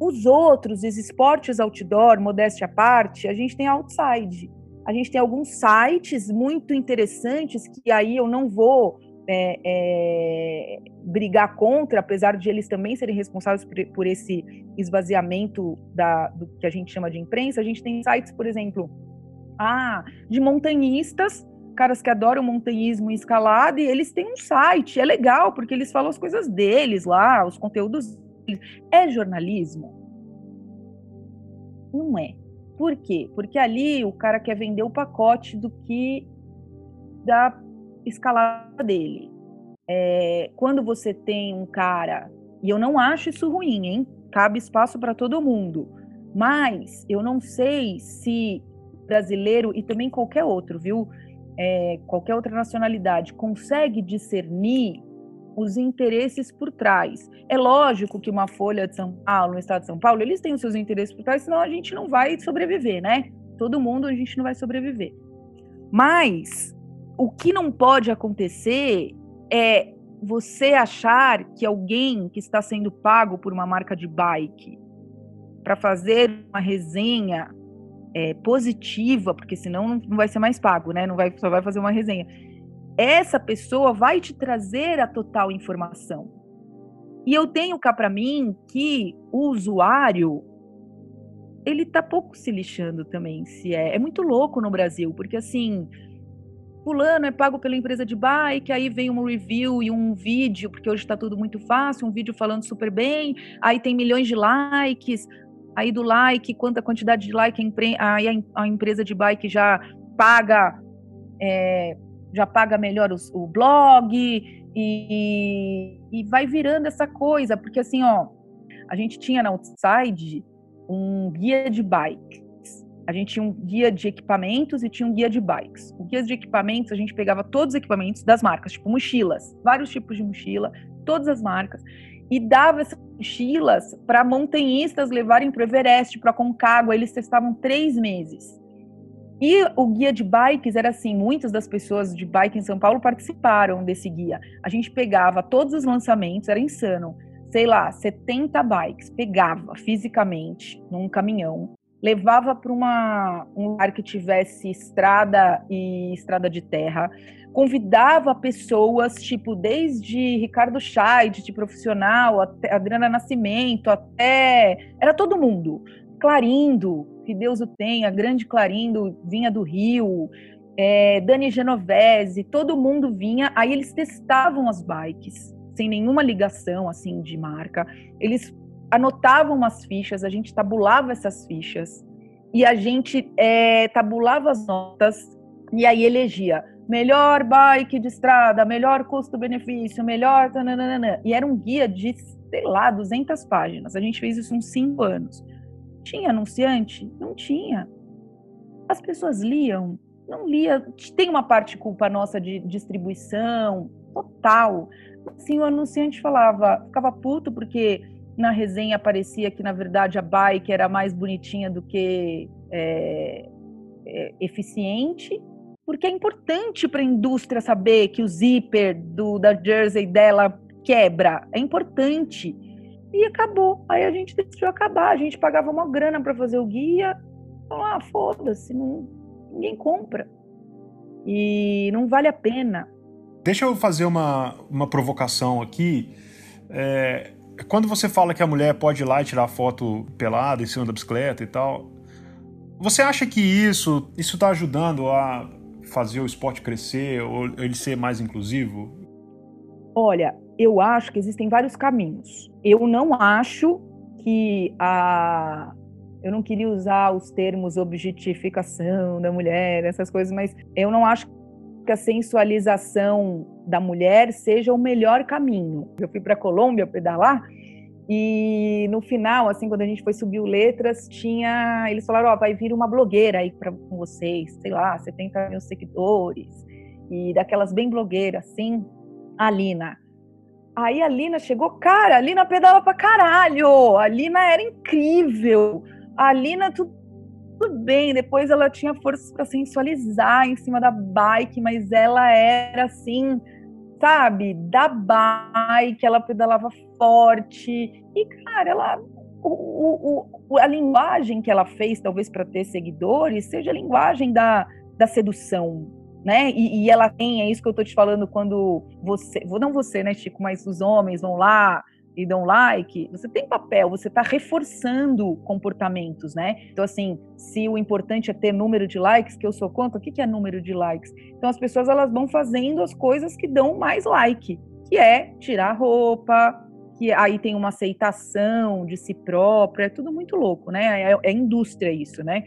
Speaker 2: Os outros, os esportes outdoor, modéstia à parte, a gente tem outside. A gente tem alguns sites muito interessantes que aí eu não vou é, é, brigar contra, apesar de eles também serem responsáveis por, por esse esvaziamento da, do que a gente chama de imprensa, a gente tem sites, por exemplo, ah, de montanhistas caras que adoram montanhismo e escalada, e eles têm um site. É legal, porque eles falam as coisas deles lá, os conteúdos deles. É jornalismo? Não é. Por quê? Porque ali o cara quer vender o pacote do que da escalada dele. É, quando você tem um cara, e eu não acho isso ruim, hein? Cabe espaço para todo mundo. Mas eu não sei se brasileiro e também qualquer outro, viu? É, qualquer outra nacionalidade consegue discernir os interesses por trás. É lógico que uma folha de São Paulo, no estado de São Paulo, eles têm os seus interesses por trás, senão a gente não vai sobreviver, né? Todo mundo a gente não vai sobreviver. Mas o que não pode acontecer é você achar que alguém que está sendo pago por uma marca de bike para fazer uma resenha é, positiva, porque senão não vai ser mais pago, né? Não vai, só vai fazer uma resenha. Essa pessoa vai te trazer a total informação. E eu tenho cá para mim que o usuário ele tá pouco se lixando também, se é. É muito louco no Brasil, porque assim, fulano é pago pela empresa de bike, aí vem um review e um vídeo, porque hoje está tudo muito fácil, um vídeo falando super bem, aí tem milhões de likes, aí do like, quanta quantidade de like a, a, a empresa de bike já paga, é, já paga melhor os, o blog e, e vai virando essa coisa, porque assim, ó, a gente tinha na Outside um guia de bike. A gente tinha um guia de equipamentos e tinha um guia de bikes. O guia de equipamentos, a gente pegava todos os equipamentos das marcas, tipo mochilas, vários tipos de mochila, todas as marcas e dava essas mochilas para montanhistas levarem para o Everest, para Concagua. Eles testavam três meses. E o guia de bikes era assim: muitas das pessoas de bike em São Paulo participaram desse guia. A gente pegava todos os lançamentos, era insano. Sei lá, 70 bikes, pegava fisicamente num caminhão, levava para um lugar que tivesse estrada e estrada de terra, convidava pessoas, tipo, desde Ricardo Scheid, de profissional, até Adriana Nascimento, até. Era todo mundo. Clarindo, que Deus o tenha, grande Clarindo, vinha do Rio, é, Dani Genovese, todo mundo vinha. Aí eles testavam as bikes, sem nenhuma ligação, assim, de marca. Eles anotavam umas fichas, a gente tabulava essas fichas. E a gente é, tabulava as notas e aí elegia melhor bike de estrada, melhor custo-benefício, melhor. Tananana. E era um guia de, sei lá, 200 páginas. A gente fez isso uns 5 anos. Tinha anunciante? Não tinha. As pessoas liam? Não lia. Tem uma parte culpa nossa de distribuição, total. Assim, o anunciante falava, ficava puto porque na resenha aparecia que, na verdade, a bike era mais bonitinha do que é, é, eficiente porque é importante para a indústria saber que o zíper do, da jersey dela quebra. É importante. E acabou. Aí a gente decidiu acabar. A gente pagava uma grana para fazer o guia. Falou, ah, foda-se, ninguém compra. E não vale a pena.
Speaker 1: Deixa eu fazer uma, uma provocação aqui. É, quando você fala que a mulher pode ir lá e tirar foto pelada em cima da bicicleta e tal, você acha que isso isso está ajudando a fazer o esporte crescer ou ele ser mais inclusivo?
Speaker 2: Olha, eu acho que existem vários caminhos. Eu não acho que a eu não queria usar os termos objetificação da mulher, essas coisas, mas eu não acho que a sensualização da mulher seja o melhor caminho. Eu fui para a Colômbia pedalar e no final, assim, quando a gente foi subir o letras, tinha. Eles falaram: Ó, oh, vai vir uma blogueira aí pra, com vocês, sei lá, 70 mil seguidores, e daquelas bem blogueiras, assim, a Lina. Aí a Lina chegou, cara, a Lina pedala pra caralho, a Lina era incrível, a Lina tudo, tudo bem, depois ela tinha forças para sensualizar em cima da bike, mas ela era assim, sabe, da bike, ela pedalava forte. E, cara, ela. O, o, a linguagem que ela fez, talvez para ter seguidores, seja a linguagem da, da sedução, né? E, e, ela tem, é isso que eu tô te falando, quando você, não você, né, Chico, mas os homens vão lá e dão like, você tem papel, você está reforçando comportamentos, né? Então, assim, se o importante é ter número de likes, que eu sou contra, o que é número de likes? Então, as pessoas elas vão fazendo as coisas que dão mais like, que é tirar roupa, que aí tem uma aceitação de si própria, é tudo muito louco, né? É, é indústria isso, né?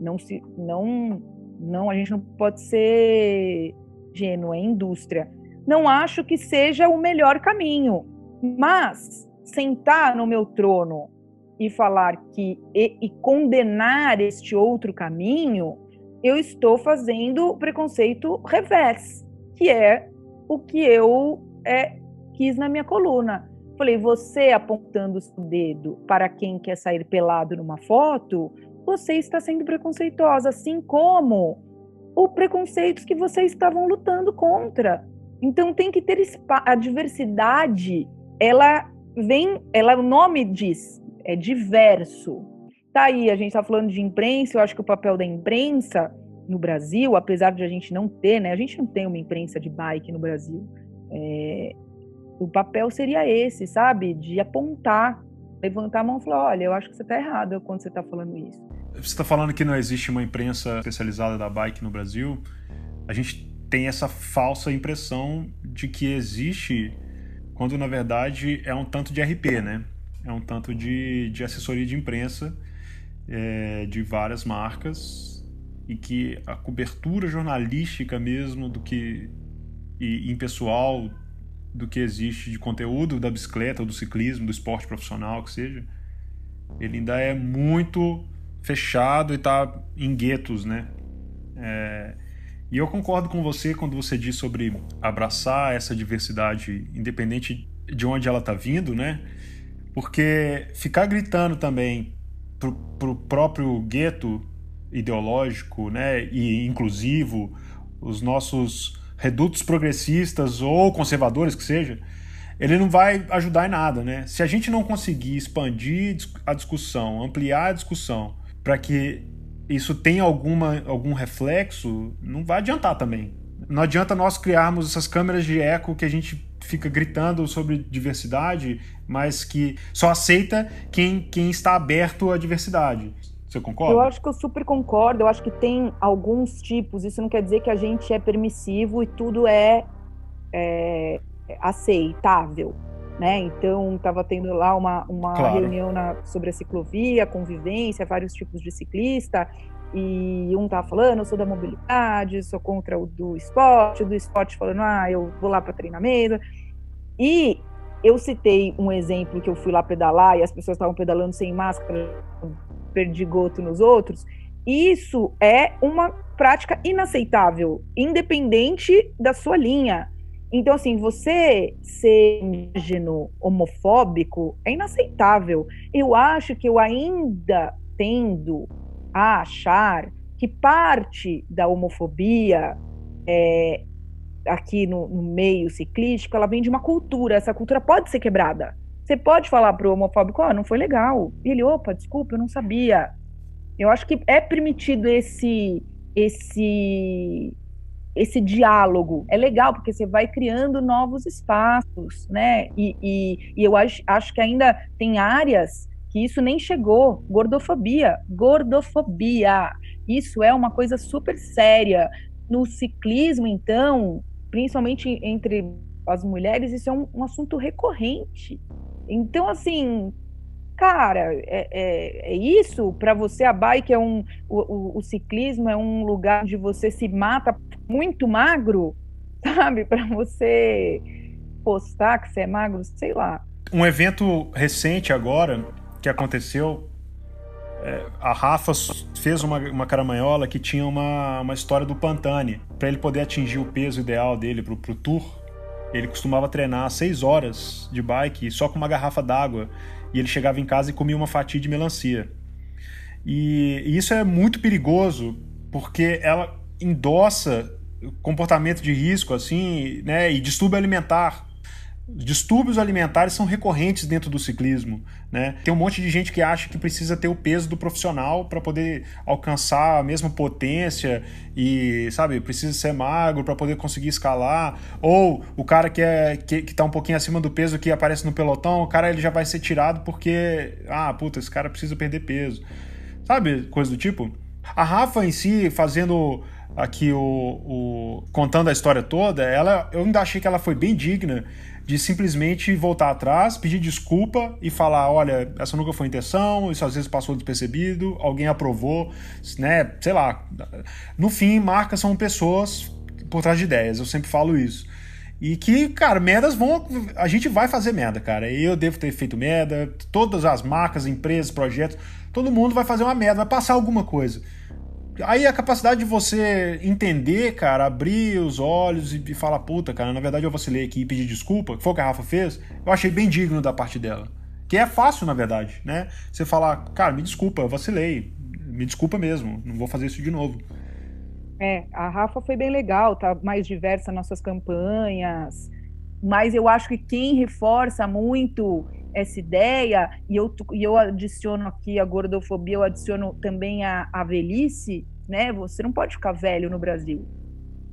Speaker 2: Não se, não, não, a gente não pode ser gênuo, é indústria. Não acho que seja o melhor caminho, mas sentar no meu trono e falar que e, e condenar este outro caminho, eu estou fazendo preconceito reverso, que é o que eu é, quis na minha coluna. Falei, você apontando o dedo para quem quer sair pelado numa foto, você está sendo preconceituosa, assim como o preconceitos que vocês estavam lutando contra. Então tem que ter a diversidade, ela vem, ela o nome diz, é diverso. Tá aí, a gente está falando de imprensa, eu acho que o papel da imprensa no Brasil, apesar de a gente não ter, né, a gente não tem uma imprensa de bike no Brasil, é, o papel seria esse, sabe? De apontar, levantar a mão e falar: olha, eu acho que você está errado quando você está falando isso.
Speaker 1: Você está falando que não existe uma imprensa especializada da bike no Brasil. A gente tem essa falsa impressão de que existe, quando na verdade é um tanto de RP, né? É um tanto de, de assessoria de imprensa é, de várias marcas e que a cobertura jornalística mesmo do que e, em pessoal do que existe de conteúdo da bicicleta, ou do ciclismo, do esporte profissional, que seja, ele ainda é muito fechado e está em guetos, né? É, e eu concordo com você quando você diz sobre abraçar essa diversidade, independente de onde ela está vindo, né? Porque ficar gritando também pro, pro próprio gueto ideológico, né, e inclusivo, os nossos redutos progressistas ou conservadores que seja, ele não vai ajudar em nada, né? Se a gente não conseguir expandir a discussão, ampliar a discussão, para que isso tenha alguma, algum reflexo, não vai adiantar também. Não adianta nós criarmos essas câmeras de eco que a gente fica gritando sobre diversidade, mas que só aceita quem, quem está aberto à diversidade. Você concorda?
Speaker 2: Eu acho que eu super concordo. Eu acho que tem alguns tipos. Isso não quer dizer que a gente é permissivo e tudo é, é aceitável. Né? Então, estava tendo lá uma, uma claro. reunião na, sobre a ciclovia, convivência, vários tipos de ciclista, e um estava falando, eu sou da mobilidade, sou contra o do esporte, o do esporte falando, ah, eu vou lá para treinamento. E eu citei um exemplo que eu fui lá pedalar e as pessoas estavam pedalando sem máscara, perdigoto nos outros, isso é uma prática inaceitável, independente da sua linha. Então, assim, você ser indígeno homofóbico é inaceitável. Eu acho que eu ainda tendo a achar que parte da homofobia é, aqui no, no, meio ciclístico, ela vem de uma cultura. Essa cultura pode ser quebrada. Você pode falar pro homofóbico, ó, oh, não foi legal. E ele, opa, desculpa, eu não sabia. Eu acho que é permitido esse esse esse diálogo. É legal porque você vai criando novos espaços, né? E, e, e eu acho, acho que ainda tem áreas que isso nem chegou. Gordofobia, gordofobia. Isso é uma coisa super séria. No ciclismo, então, principalmente entre as mulheres, isso é um, um assunto recorrente. Então, assim, cara, é, é, é isso? Para você, a bike é um. O, o, o, ciclismo é um lugar onde você se mata muito magro, sabe? Para você postar que você é magro, sei lá.
Speaker 1: Um evento recente agora que aconteceu. É, a Rafa fez uma, uma caramanhola que tinha uma, uma história do Pantane. Para ele poder atingir o peso ideal dele pro, pro tour, ele costumava treinar seis horas de bike só com uma garrafa d'água. E ele chegava em casa e comia uma fatia de melancia. E, e isso é muito perigoso porque ela endossa comportamento de risco assim, né, e distúrbio alimentar. Distúrbios alimentares são recorrentes dentro do ciclismo. Né? Tem um monte de gente que acha que precisa ter o peso do profissional para poder alcançar a mesma potência e, sabe, precisa ser magro para poder conseguir escalar. Ou o cara que, é, que, que tá um pouquinho acima do peso que aparece no pelotão, o cara ele já vai ser tirado porque, ah, puta, esse cara precisa perder peso. Sabe, coisa do tipo? A Rafa em si, fazendo aqui o, o, contando a história toda, ela eu ainda achei que ela foi bem digna de simplesmente voltar atrás, pedir desculpa e falar, olha, essa nunca foi intenção, isso às vezes passou despercebido, alguém aprovou, né? Sei lá. No fim, marcas são pessoas por trás de ideias, eu sempre falo isso. E que, cara, merdas vão. A gente vai fazer merda, cara. Eu devo ter feito merda, todas as marcas, empresas, projetos, todo mundo vai fazer uma merda, vai passar alguma coisa. Aí a capacidade de você entender, cara, abrir os olhos e, falar, puta, cara, na verdade eu vacilei aqui e pedir desculpa, que foi o que a Rafa fez, eu achei bem digno da parte dela. Que é fácil, na verdade, né? Você falar, cara, me desculpa, eu vacilei. Me desculpa mesmo, não vou fazer isso de novo.
Speaker 2: É, a Rafa foi bem legal, tá mais diversa nas suas campanhas, mas eu acho que quem reforça muito essa ideia, e eu, e eu adiciono aqui a gordofobia, eu adiciono também a, a velhice, né? Você não pode ficar velho no Brasil.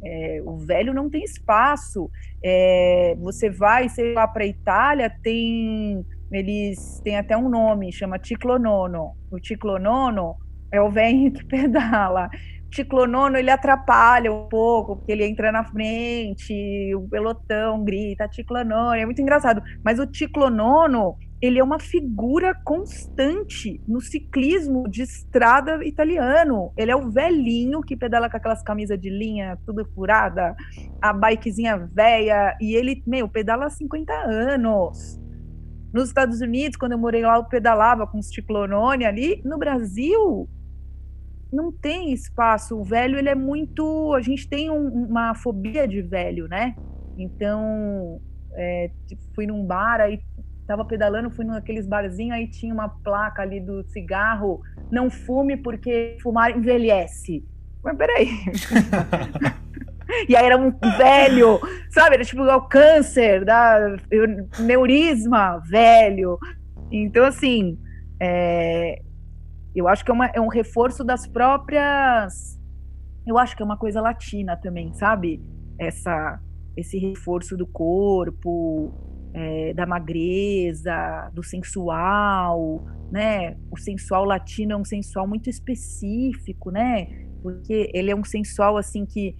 Speaker 2: É, o velho não tem espaço. É, você vai, sei lá, para a Itália, tem eles têm até um nome, chama Ciclonono. O Ciclonono é o velho que pedala ciclonono ele atrapalha um pouco, porque ele entra na frente, o pelotão grita ciclonono, é muito engraçado. Mas o ciclonono, ele é uma figura constante no ciclismo de estrada italiano. Ele é o velhinho que pedala com aquelas camisas de linha tudo furada, a bikezinha velha, e ele, meu, pedala há 50 anos. Nos Estados Unidos, quando eu morei lá, eu pedalava com os ciclonone ali. No Brasil, não tem espaço. O velho, ele é muito. A gente tem um, uma fobia de velho, né? Então, é, fui num bar, aí tava pedalando, fui naqueles barzinhos, aí tinha uma placa ali do cigarro: não fume porque fumar envelhece. Mas peraí. e aí era um velho, sabe? Era tipo o câncer, da neurisma, velho. Então, assim, é, eu acho que é, uma, é um reforço das próprias. Eu acho que é uma coisa latina também, sabe? Essa, esse reforço do corpo, é, da magreza, do sensual, né? O sensual latino é um sensual muito específico, né? Porque ele é um sensual assim que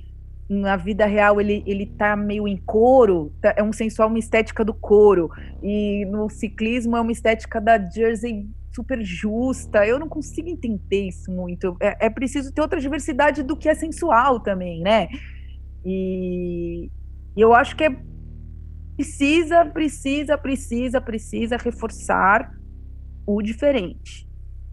Speaker 2: na vida real ele, ele tá meio em couro, tá, é um sensual, uma estética do couro, e no ciclismo é uma estética da jersey super justa. Eu não consigo entender isso muito. É, é preciso ter outra diversidade do que é sensual também, né? E, e eu acho que é precisa, precisa, precisa, precisa reforçar o diferente.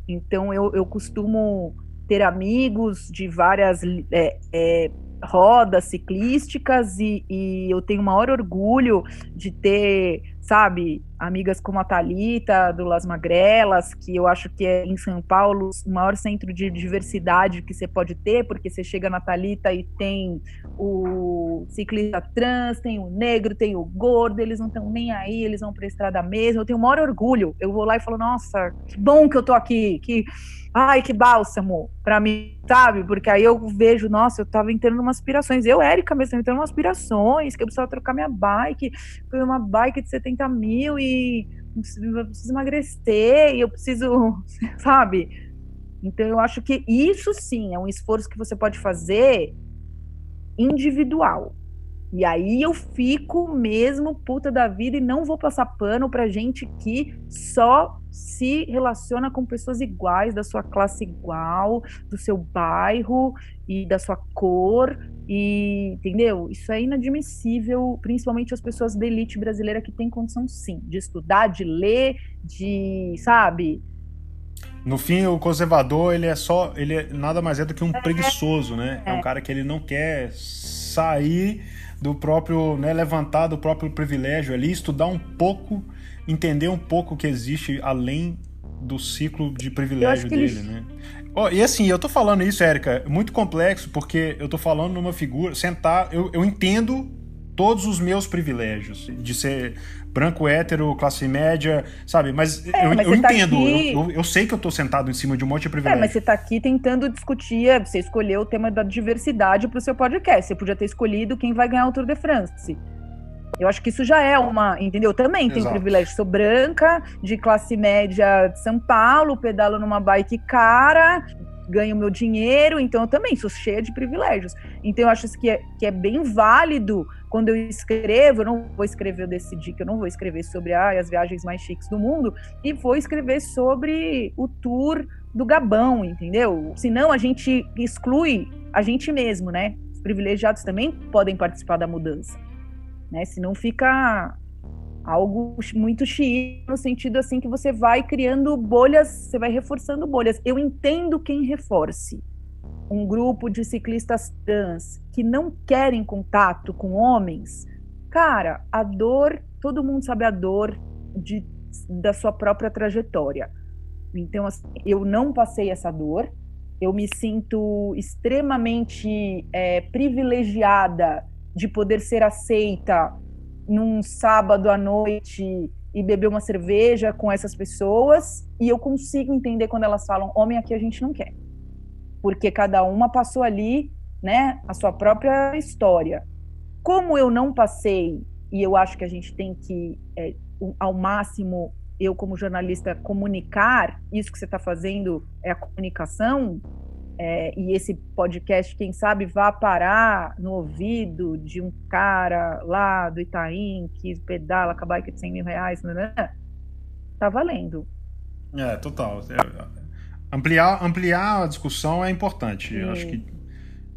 Speaker 2: Então eu, eu costumo ter amigos de várias é, é, rodas ciclísticas e, e, eu tenho o maior orgulho de ter, sabe, amigas como a Talita do Las Magrelas, que eu acho que é em São Paulo o maior centro de diversidade que você pode ter, porque você chega na Talita e tem o ciclista trans, tem o negro, tem o gordo, eles não estão nem aí, eles vão para a estrada mesmo. Eu tenho o maior orgulho. Eu vou lá e falo, nossa, que bom que eu tô aqui, que ai, que bálsamo para mim, sabe? Porque aí eu vejo, nossa, eu tava entrando umas aspirações. Eu, Érica, mesmo, entrando umas aspirações, que eu precisava trocar minha bike, foi uma bike de 70 mil e eu preciso emagrecer, e eu preciso, sabe? Então eu acho que isso sim é um esforço que você pode fazer individual. E aí eu fico mesmo puta da vida e não vou passar pano pra gente que só se relaciona com pessoas iguais, da sua classe igual, do seu bairro e da sua cor, e entendeu? Isso é inadmissível, principalmente as pessoas da elite brasileira que tem condição sim de estudar, de ler, de, sabe?
Speaker 1: No fim, o conservador, ele é só, ele é, nada mais é do que um é, preguiçoso, né? É. é um cara que ele não quer sair do próprio, né, levantar do próprio privilégio ali, estudar um pouco, entender um pouco o que existe além do ciclo de privilégio dele, ele... né? Oh, e assim, eu tô falando isso, Érica, muito complexo, porque eu tô falando numa figura, sentar, eu, eu entendo todos os meus privilégios de ser branco, hétero, classe média, sabe? Mas
Speaker 2: É,
Speaker 1: eu,
Speaker 2: mas
Speaker 1: eu
Speaker 2: tá
Speaker 1: entendo,
Speaker 2: aqui-
Speaker 1: eu, eu- eu sei que eu tô sentado em cima de um monte de
Speaker 2: É,
Speaker 1: privilégio.
Speaker 2: mas você está aqui tentando discutir, é, você escolheu o tema da diversidade para o seu podcast. Você podia ter escolhido quem vai ganhar o Tour de France. Eu acho que isso já é uma, entendeu? Também tem
Speaker 1: Exato.
Speaker 2: privilégio. Sou branca, de classe média de São Paulo, pedalo numa bike cara, ganho meu dinheiro, então eu também sou cheia de privilégios. Então eu acho que é, que é bem válido quando eu escrevo. Eu não vou escrever, eu decidi que eu não vou escrever sobre ah, as viagens mais chiques do mundo, e vou escrever sobre o tour do Gabão, entendeu? Senão a gente exclui a gente mesmo, né? Os privilegiados também podem participar da mudança, né? Senão fica algo muito chique no sentido assim que você vai criando bolhas, você vai reforçando bolhas. Eu entendo quem reforce um grupo de ciclistas trans que não querem contato com homens. Cara, a dor, todo mundo sabe a dor de, da sua própria trajetória. Então, assim, eu não passei essa dor. Eu me sinto extremamente é, privilegiada de poder ser aceita num sábado à noite e beber uma cerveja com essas pessoas. E eu consigo entender quando elas falam: homem aqui a gente não quer. Porque cada uma passou ali, né, a sua própria história. Como eu não passei, e eu acho que a gente tem que, é, ao máximo, eu como jornalista comunicar isso que você está fazendo é a comunicação é, e esse podcast quem sabe vá parar no ouvido de um cara lá do Itaim que pedala com a bike de 100 mil reais né? tá valendo
Speaker 1: É, total. É, ampliar, ampliar a discussão é importante. Eu acho que.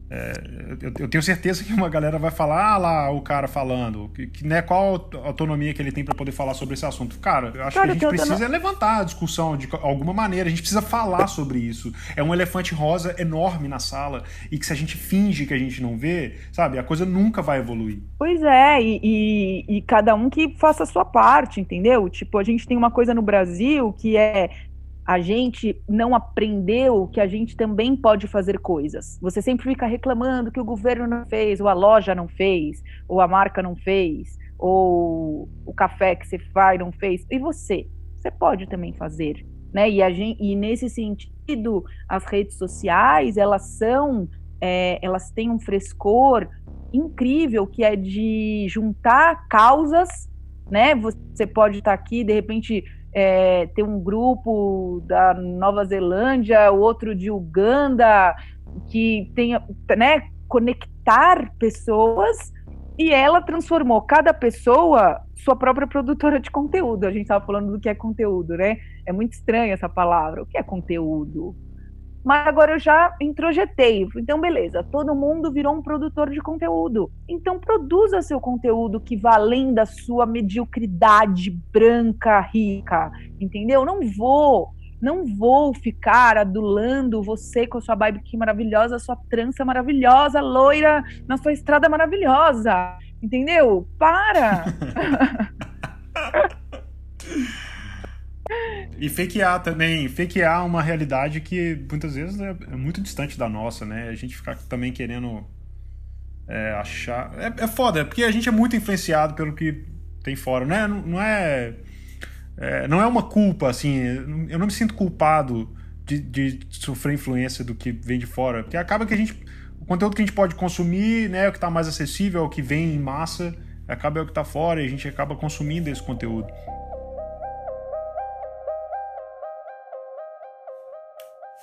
Speaker 1: É, eu, eu tenho certeza que uma galera vai falar, ah lá, o cara falando, que, que, né, qual a autonomia que ele tem para poder falar sobre esse assunto. Cara, eu acho
Speaker 2: Cara,
Speaker 1: que a gente precisa levantar a discussão de alguma maneira, a gente precisa falar sobre isso. É um elefante rosa enorme na sala e que se a gente finge que a gente não vê, sabe, a coisa nunca vai evoluir.
Speaker 2: Pois é, e, e, e cada um que faça a sua parte, entendeu? Tipo, a gente tem uma coisa no Brasil que é a gente não aprendeu que a gente também pode fazer coisas. Você sempre fica reclamando que o governo não fez, ou a loja não fez, ou a marca não fez, ou o café que você faz não fez. E você? Você pode também fazer. Né? E, a gente, e nesse sentido, as redes sociais, elas são, é, elas têm um frescor incrível que é de juntar causas, né? Você pode estar aqui, de repente, é, ter um grupo da Nova Zelândia, outro de Uganda, que tenha, né? Conectar pessoas e ela transformou cada pessoa sua própria produtora de conteúdo. A gente estava falando do que é conteúdo, né? É muito estranha essa palavra. O que é conteúdo? Mas agora eu já introjetei. Então, beleza, todo mundo virou um produtor de conteúdo. Então, produza seu conteúdo que vá além da sua mediocridade branca, rica. Entendeu? Não vou, não vou ficar adulando você com a sua bike maravilhosa, sua trança maravilhosa, loira, na sua estrada maravilhosa. Entendeu? Para!
Speaker 1: E fakear também, fakear uma realidade que muitas vezes é, é muito distante da nossa, né? A gente ficar também querendo é, achar. É, é foda, porque a gente é muito influenciado pelo que tem fora, né? Não, não é, é. Não é uma culpa, assim. Eu não me sinto culpado de, de sofrer influência do que vem de fora. Porque acaba que a gente. O conteúdo que a gente pode consumir, né? É o que está mais acessível, é o que vem em massa, acaba é o que está fora e a gente acaba consumindo esse conteúdo.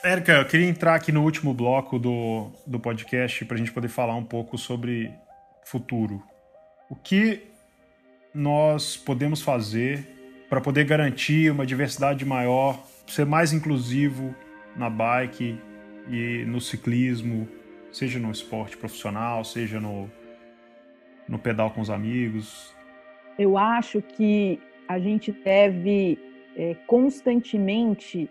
Speaker 1: Érica, eu queria entrar aqui no último bloco do, do podcast para a gente poder falar um pouco sobre futuro. O que nós podemos fazer para poder garantir uma diversidade maior, ser mais inclusivo na bike e no ciclismo, seja no esporte profissional, seja no, no pedal com os amigos?
Speaker 2: Eu acho que a gente deve é, constantemente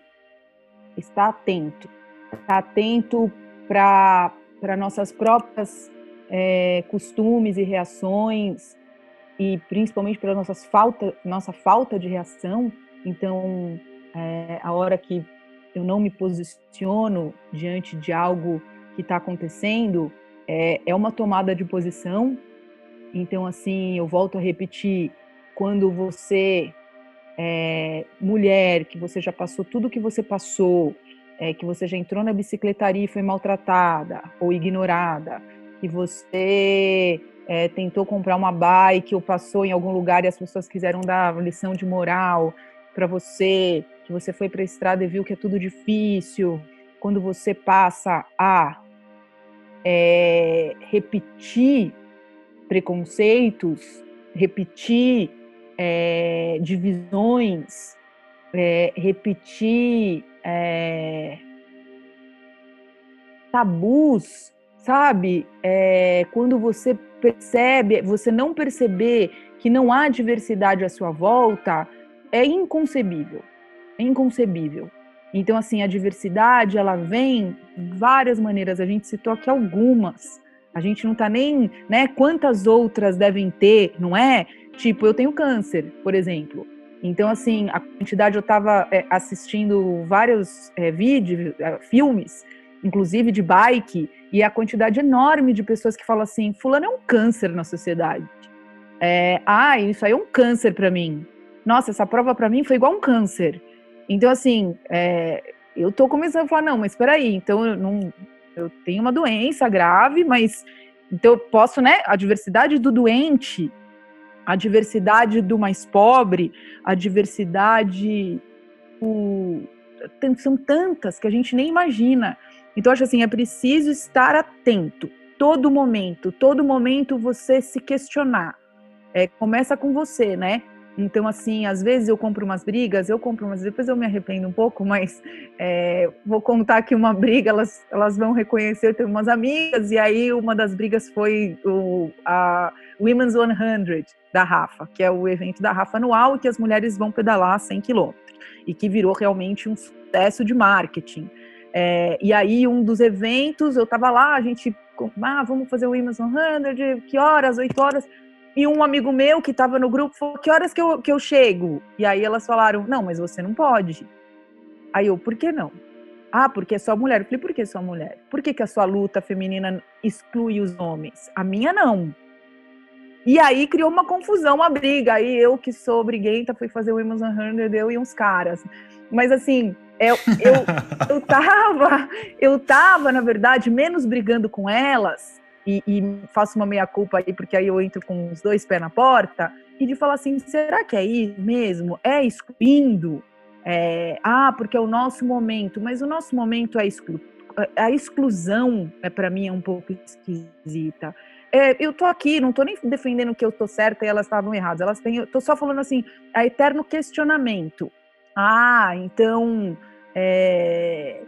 Speaker 2: estar atento, estar atento para nossas próprias é, costumes e reações e principalmente para nossas falta, nossa falta de reação. Então, é, a hora que eu não me posiciono diante de algo que está acontecendo, é, é uma tomada de posição Então, assim, eu volto a repetir, quando você é mulher, que você já passou tudo que você passou, é, que você já entrou na bicicletaria e foi maltratada ou ignorada, que você é, tentou comprar uma bike ou passou em algum lugar e as pessoas quiseram dar lição de moral para você, que você foi para a estrada e viu que é tudo difícil, quando você passa a é, repetir preconceitos, repetir é, divisões, é, repetir é, tabus, sabe? É, quando você percebe, você não perceber que não há diversidade à sua volta, é inconcebível. É inconcebível. Então, assim, a diversidade, ela vem de várias maneiras. A gente citou aqui algumas. A gente não tá nem, né? Quantas outras devem ter, não é? Tipo, eu tenho câncer, por exemplo. Então, assim, a quantidade, eu estava é, assistindo vários é, vídeos, é, filmes, inclusive de bike, e a quantidade enorme de pessoas que falam assim: Fulano é um câncer na sociedade. É, ah, isso aí é um câncer para mim. Nossa, essa prova para mim foi igual um câncer. Então, assim, é, eu tô começando a falar: não, mas espera aí, então eu não. Eu tenho uma doença grave, mas. Então eu posso, né? A diversidade do doente a diversidade do mais pobre, a diversidade. O... São tantas que a gente nem imagina. Então, acho assim, é preciso estar atento, todo momento, todo momento você se questionar. É, começa com você, né? Então, assim, às vezes eu compro umas brigas, eu compro umas, depois eu me arrependo um pouco, mas é, vou contar que uma briga, elas, elas vão reconhecer, tenho umas amigas, e aí uma das brigas foi o, a Women's 100 da Rafa, que é o evento da Rafa anual, que as mulheres vão pedalar 100 quilômetros, e que virou realmente um sucesso de marketing. É, e aí, um dos eventos, eu estava lá, a gente, ah, vamos fazer o Women's 100, que horas? 8 horas e um amigo meu que estava no grupo falou: Que horas que eu, que eu chego? E aí elas falaram: Não, mas você não pode. Aí eu: Por que não? Ah, porque é só mulher. Eu falei: Por que só mulher? Por que, que a sua luta feminina exclui os homens? A minha não. E aí criou uma confusão, uma briga. Aí eu, que sou briguenta, fui fazer o Women's 100, eu e uns caras. Mas assim, eu, eu, eu, tava, eu tava, na verdade, menos brigando com elas e, e faço uma meia-culpa aí, porque aí eu entro com os dois pés na porta, e de falar assim: será que é isso mesmo? É excluindo? É, ah, porque é o nosso momento, mas o nosso momento é exclu a exclusão, é, para mim, é um pouco esquisita. É, eu tô aqui, não tô nem defendendo que eu tô certa e elas estavam erradas. Elas têm, eu tô só falando assim, a eterno questionamento. Ah, então, é,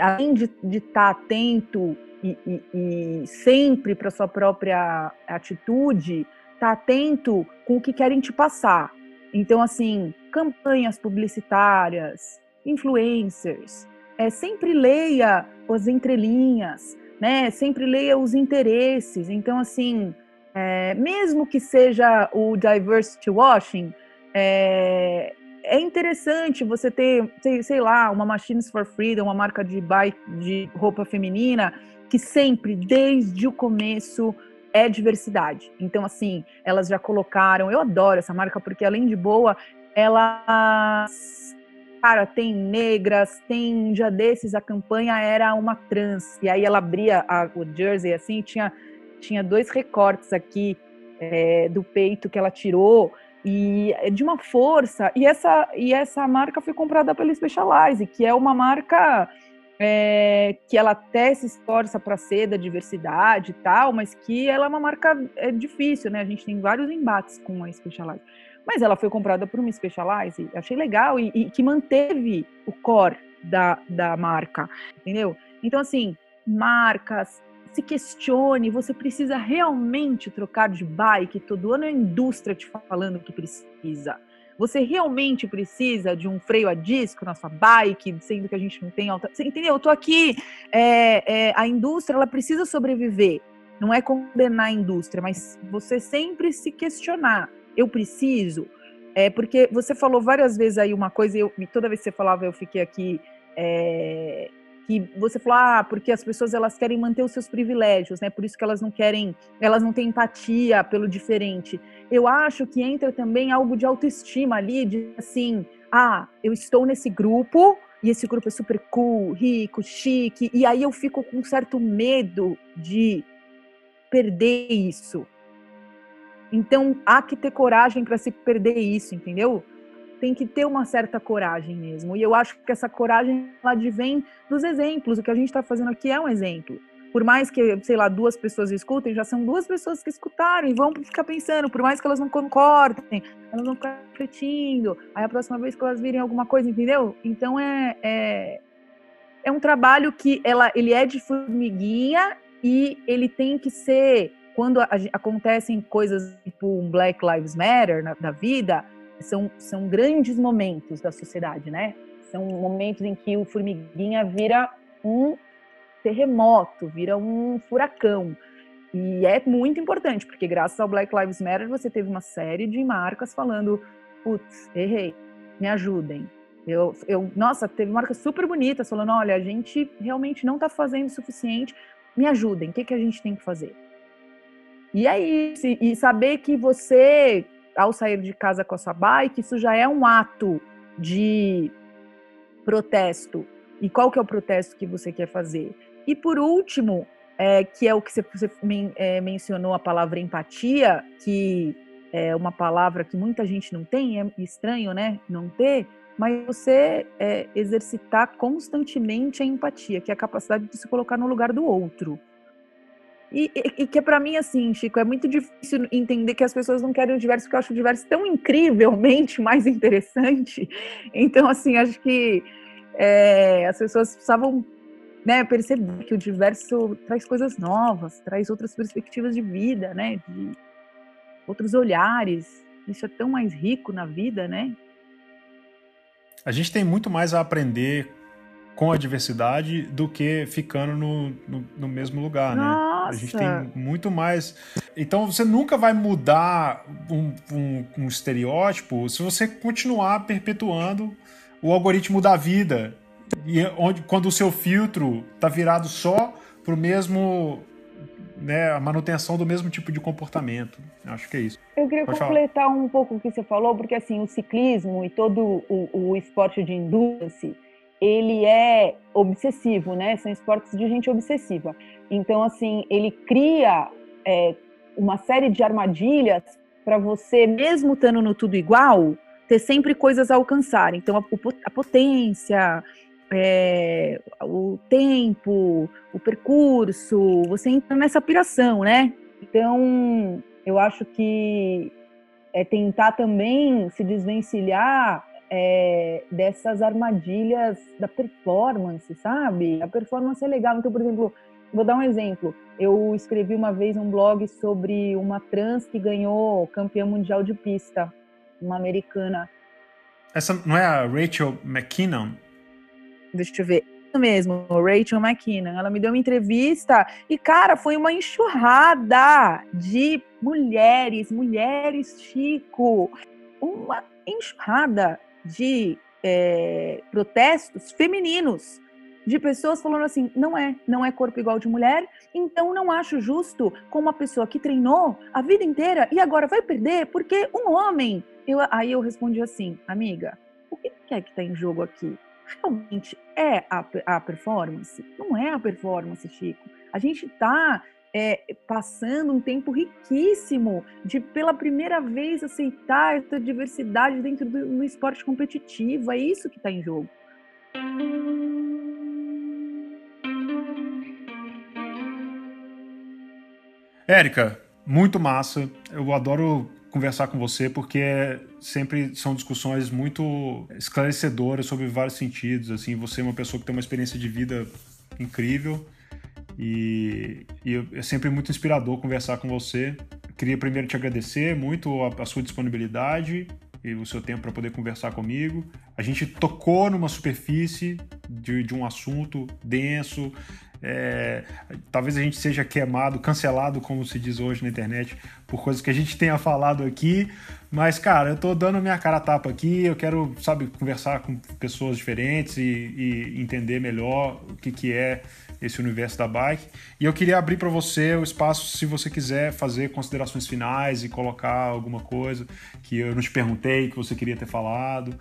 Speaker 2: além de estar tá atento e, e, e sempre para sua própria atitude, tá atento com o que querem te passar. Então, assim, campanhas publicitárias, influencers, é, sempre leia as entrelinhas, né? Sempre leia os interesses. Então, assim, é, mesmo que seja o diversity washing, é, é interessante você ter, sei, sei, lá, uma Machines for Freedom, uma marca de bike, de roupa feminina, que sempre, desde o começo, é diversidade. Então, assim, elas já colocaram. Eu adoro essa marca porque, além de boa, elas. Cara, tem negras, tem um dia desses, a campanha era uma trans. E aí ela abria a, o jersey assim, tinha, tinha dois recortes aqui é, do peito que ela tirou e é de uma força. E essa, e essa marca foi comprada pela Specialized, que é uma marca é, que ela até se esforça para ser da diversidade e tal, mas que ela é uma marca é difícil, né? A gente tem vários embates com a Specialized. Mas ela foi comprada por uma Specialized, achei legal e, e que manteve o core da, da marca, entendeu? Então, assim, marcas, se questione, você precisa realmente trocar de bike todo ano, é a indústria te falando que precisa. Você realmente precisa de um freio a disco na sua bike, sendo que a gente não tem alta. Você entendeu? Eu tô aqui. É, é, a indústria ela precisa sobreviver. Não é condenar a indústria, mas você sempre se questionar. Eu preciso. É porque você falou várias vezes aí uma coisa, e eu, toda vez que você falava, eu fiquei aqui. É, que você falou, ah, porque as pessoas elas querem manter os seus privilégios, né? Por isso que elas não querem, elas não têm empatia pelo diferente. Eu acho que entra também algo de autoestima ali, de assim, ah, eu estou nesse grupo e esse grupo é super cool, rico, chique, e aí eu fico com um certo medo de perder isso. Então há que ter coragem para se perder isso, entendeu? Tem que ter uma certa coragem mesmo. E eu acho que essa coragem ela advém dos exemplos. O que a gente está fazendo aqui é um exemplo. Por mais que, sei lá, duas pessoas escutem, já são duas pessoas que escutaram e vão ficar pensando, por mais que elas não concordem, elas vão ficar refletindo. Aí a próxima vez que elas virem alguma coisa, entendeu? Então é, é, é um trabalho que ela, ele é de formiguinha e ele tem que ser quando a, acontecem coisas tipo um Black Lives Matter na, da vida, são, são grandes momentos da sociedade, né? São momentos em que o formiguinha vira um terremoto, vira um furacão. E é muito importante, porque graças ao Black Lives Matter você teve uma série de marcas falando: putz, errei, me ajudem. Eu, eu, nossa, teve marcas super bonitas falando: olha, a gente realmente não está fazendo o suficiente, me ajudem, o que, que a gente tem que fazer? E é isso, e saber que você ao sair de casa com a sua bike, isso já é um ato de protesto. E qual que é o protesto que você quer fazer? E por último, é, que é o que você, você é, mencionou a palavra empatia, que é uma palavra que muita gente não tem, é estranho, né? Não ter, mas você é, exercitar constantemente a empatia, que é a capacidade de se colocar no lugar do outro. E, e, e que é para mim, assim, Chico, é muito difícil entender que as pessoas não querem o diverso, porque eu acho o diverso tão incrivelmente mais interessante. Então, assim, acho que é, as pessoas precisavam né, perceber que o diverso traz coisas novas, traz outras perspectivas de vida, né, de outros olhares. Isso é tão mais rico na vida, né?
Speaker 1: A gente tem muito mais a aprender com a diversidade do que ficando no, no, no mesmo lugar, né?
Speaker 2: Nossa.
Speaker 1: A gente tem muito mais. Então você nunca vai mudar um, um, um estereótipo se você continuar perpetuando o algoritmo da vida. E onde, quando o seu filtro está virado só para o mesmo né, a manutenção do mesmo tipo de comportamento. Acho que é isso.
Speaker 2: Eu queria Pode completar falar. um pouco o que você falou, porque assim, o ciclismo e todo o, o esporte de endurance, ele é obsessivo, né? São esportes de gente obsessiva. Então, assim, ele cria é, uma série de armadilhas para você, mesmo estando no tudo igual, ter sempre coisas a alcançar. Então, a, a potência, é, o tempo, o percurso, você entra nessa piração, né? Então, eu acho que é tentar também se desvencilhar é, dessas armadilhas da performance, sabe? A performance é legal. Então, por exemplo, vou dar um exemplo. Eu escrevi uma vez um blog sobre uma trans que ganhou campeã mundial de pista, uma americana.
Speaker 1: Essa não é a Rachel McKinnon?
Speaker 2: Deixa eu ver. Isso mesmo, Rachel McKinnon. Ela me deu uma entrevista e, cara, foi uma enxurrada de mulheres, mulheres Chico. Uma enxurrada de é, protestos femininos, de pessoas falando assim: não é, não é corpo igual de mulher, então não acho justo com uma pessoa que treinou a vida inteira e agora vai perder porque um homem. Eu, aí eu respondi assim: amiga, o que é que está em jogo aqui? Realmente é a, a performance? Não é a performance, Chico. A gente está é, passando um tempo riquíssimo de, pela primeira vez, aceitar essa diversidade dentro do, do esporte competitivo. É isso que está em jogo.
Speaker 1: Érica, muito massa. Eu adoro conversar com você porque sempre são discussões muito esclarecedoras sobre vários sentidos. Assim, você é uma pessoa que tem uma experiência de vida incrível e, e é sempre muito inspirador conversar com você. Queria primeiro te agradecer muito a, a sua disponibilidade e o seu tempo para poder conversar comigo. A gente tocou numa superfície de, de um assunto denso, É, talvez a gente seja queimado, cancelado, como se diz hoje na internet, por coisas que a gente tenha falado aqui. Mas, cara, eu tô dando minha cara tapa aqui. Eu quero, sabe, conversar com pessoas diferentes e, e entender melhor o que, que é esse universo da bike. E eu queria abrir para você o espaço, se você quiser fazer considerações finais e colocar alguma coisa que eu não te perguntei, que você queria ter falado.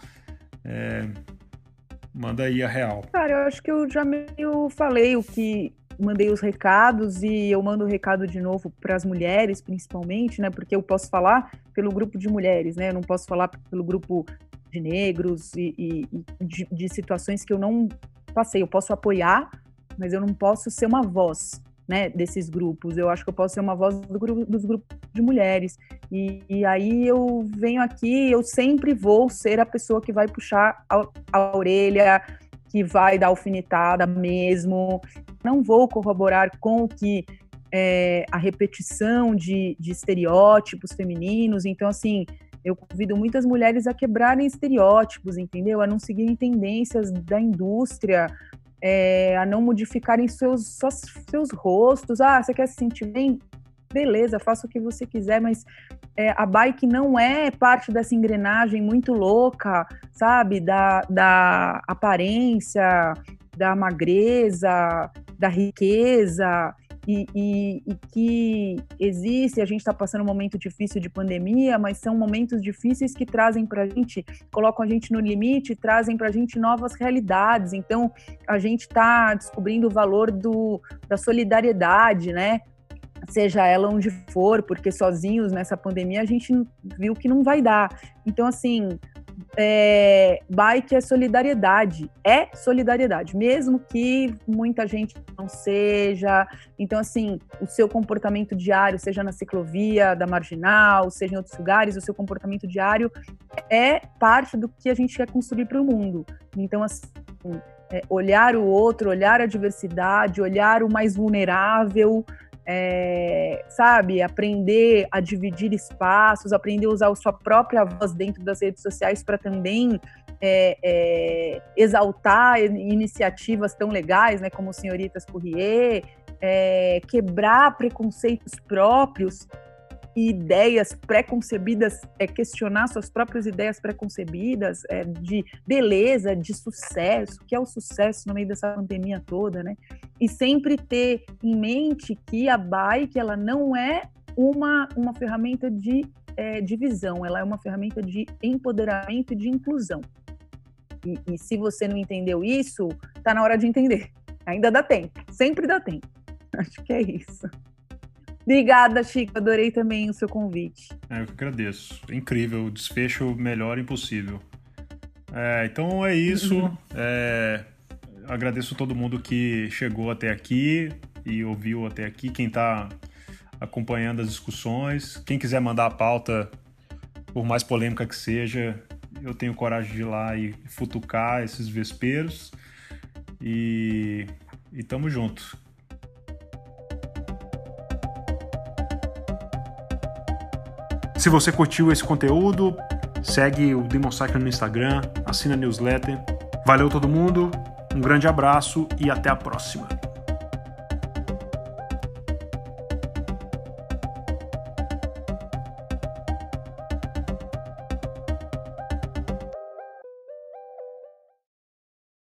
Speaker 1: É, Manda aí a real.
Speaker 2: Cara, eu acho que eu já meio falei o que mandei os recados e eu mando o recado de novo para as mulheres, principalmente, né? Porque eu posso falar pelo grupo de mulheres, né? Eu não posso falar pelo grupo de negros e, e, e de, de, situações que eu não passei. Eu posso apoiar, mas eu não posso ser uma voz né, desses grupos. Eu acho que eu posso ser uma voz do grupo, dos grupos de mulheres. E, e, aí eu venho aqui, eu sempre vou ser a pessoa que vai puxar a, a orelha, que vai dar alfinetada mesmo. Não vou corroborar com o que é, a repetição de, de estereótipos femininos. Então, assim, eu convido muitas mulheres a quebrarem estereótipos, entendeu? A não seguirem tendências da indústria, é, a não modificarem seus, seus, rostos. Ah, você quer se sentir bem? Beleza, faça o que você quiser, mas é, a bike não é parte dessa engrenagem muito louca, sabe? Da, da aparência, da magreza, da riqueza e, e, e que existe, a gente está passando um momento difícil de pandemia, mas são momentos difíceis que trazem para a gente, colocam a gente no limite, trazem para a gente novas realidades. Então, a gente está descobrindo o valor do, da solidariedade, né? seja ela onde for, porque sozinhos nessa pandemia a gente viu que não vai dar. Então, assim, é, bike é solidariedade, é solidariedade, mesmo que muita gente não seja. Então, assim, o seu comportamento diário, seja na ciclovia, da marginal, seja em outros lugares, o seu comportamento diário é parte do que a gente quer construir para o mundo. Então, assim, é, olhar o outro, olhar a diversidade, olhar o mais vulnerável, é, sabe, aprender a dividir espaços, aprender a usar a sua própria voz dentro das redes sociais para também é, é, exaltar iniciativas tão legais, né, como Senhoritas Courrier, é, quebrar preconceitos próprios ideias pré-concebidas, é, questionar suas próprias ideias pré-concebidas é, de beleza, de sucesso, que é o sucesso no meio dessa pandemia toda, né? E sempre ter em mente que a bike ela não é uma, uma ferramenta de é, divisão, ela é uma ferramenta de empoderamento e de inclusão. E, e se você não entendeu isso, tá na hora de entender. Ainda dá tempo, sempre dá tempo. Acho que é isso. Obrigada, Chico. Adorei também o seu convite.
Speaker 1: É, eu que agradeço. Incrível. O desfecho melhor impossível. É, então é isso. Uhum. É, agradeço todo mundo que chegou até aqui e ouviu até aqui. Quem está acompanhando as discussões. Quem quiser mandar a pauta, por mais polêmica que seja, eu tenho coragem de ir lá e futucar esses vesperos. E, e tamo junto. Se você curtiu esse conteúdo, segue o Demon Cycle no Instagram, assina a newsletter. Valeu todo mundo, um grande abraço e até a próxima.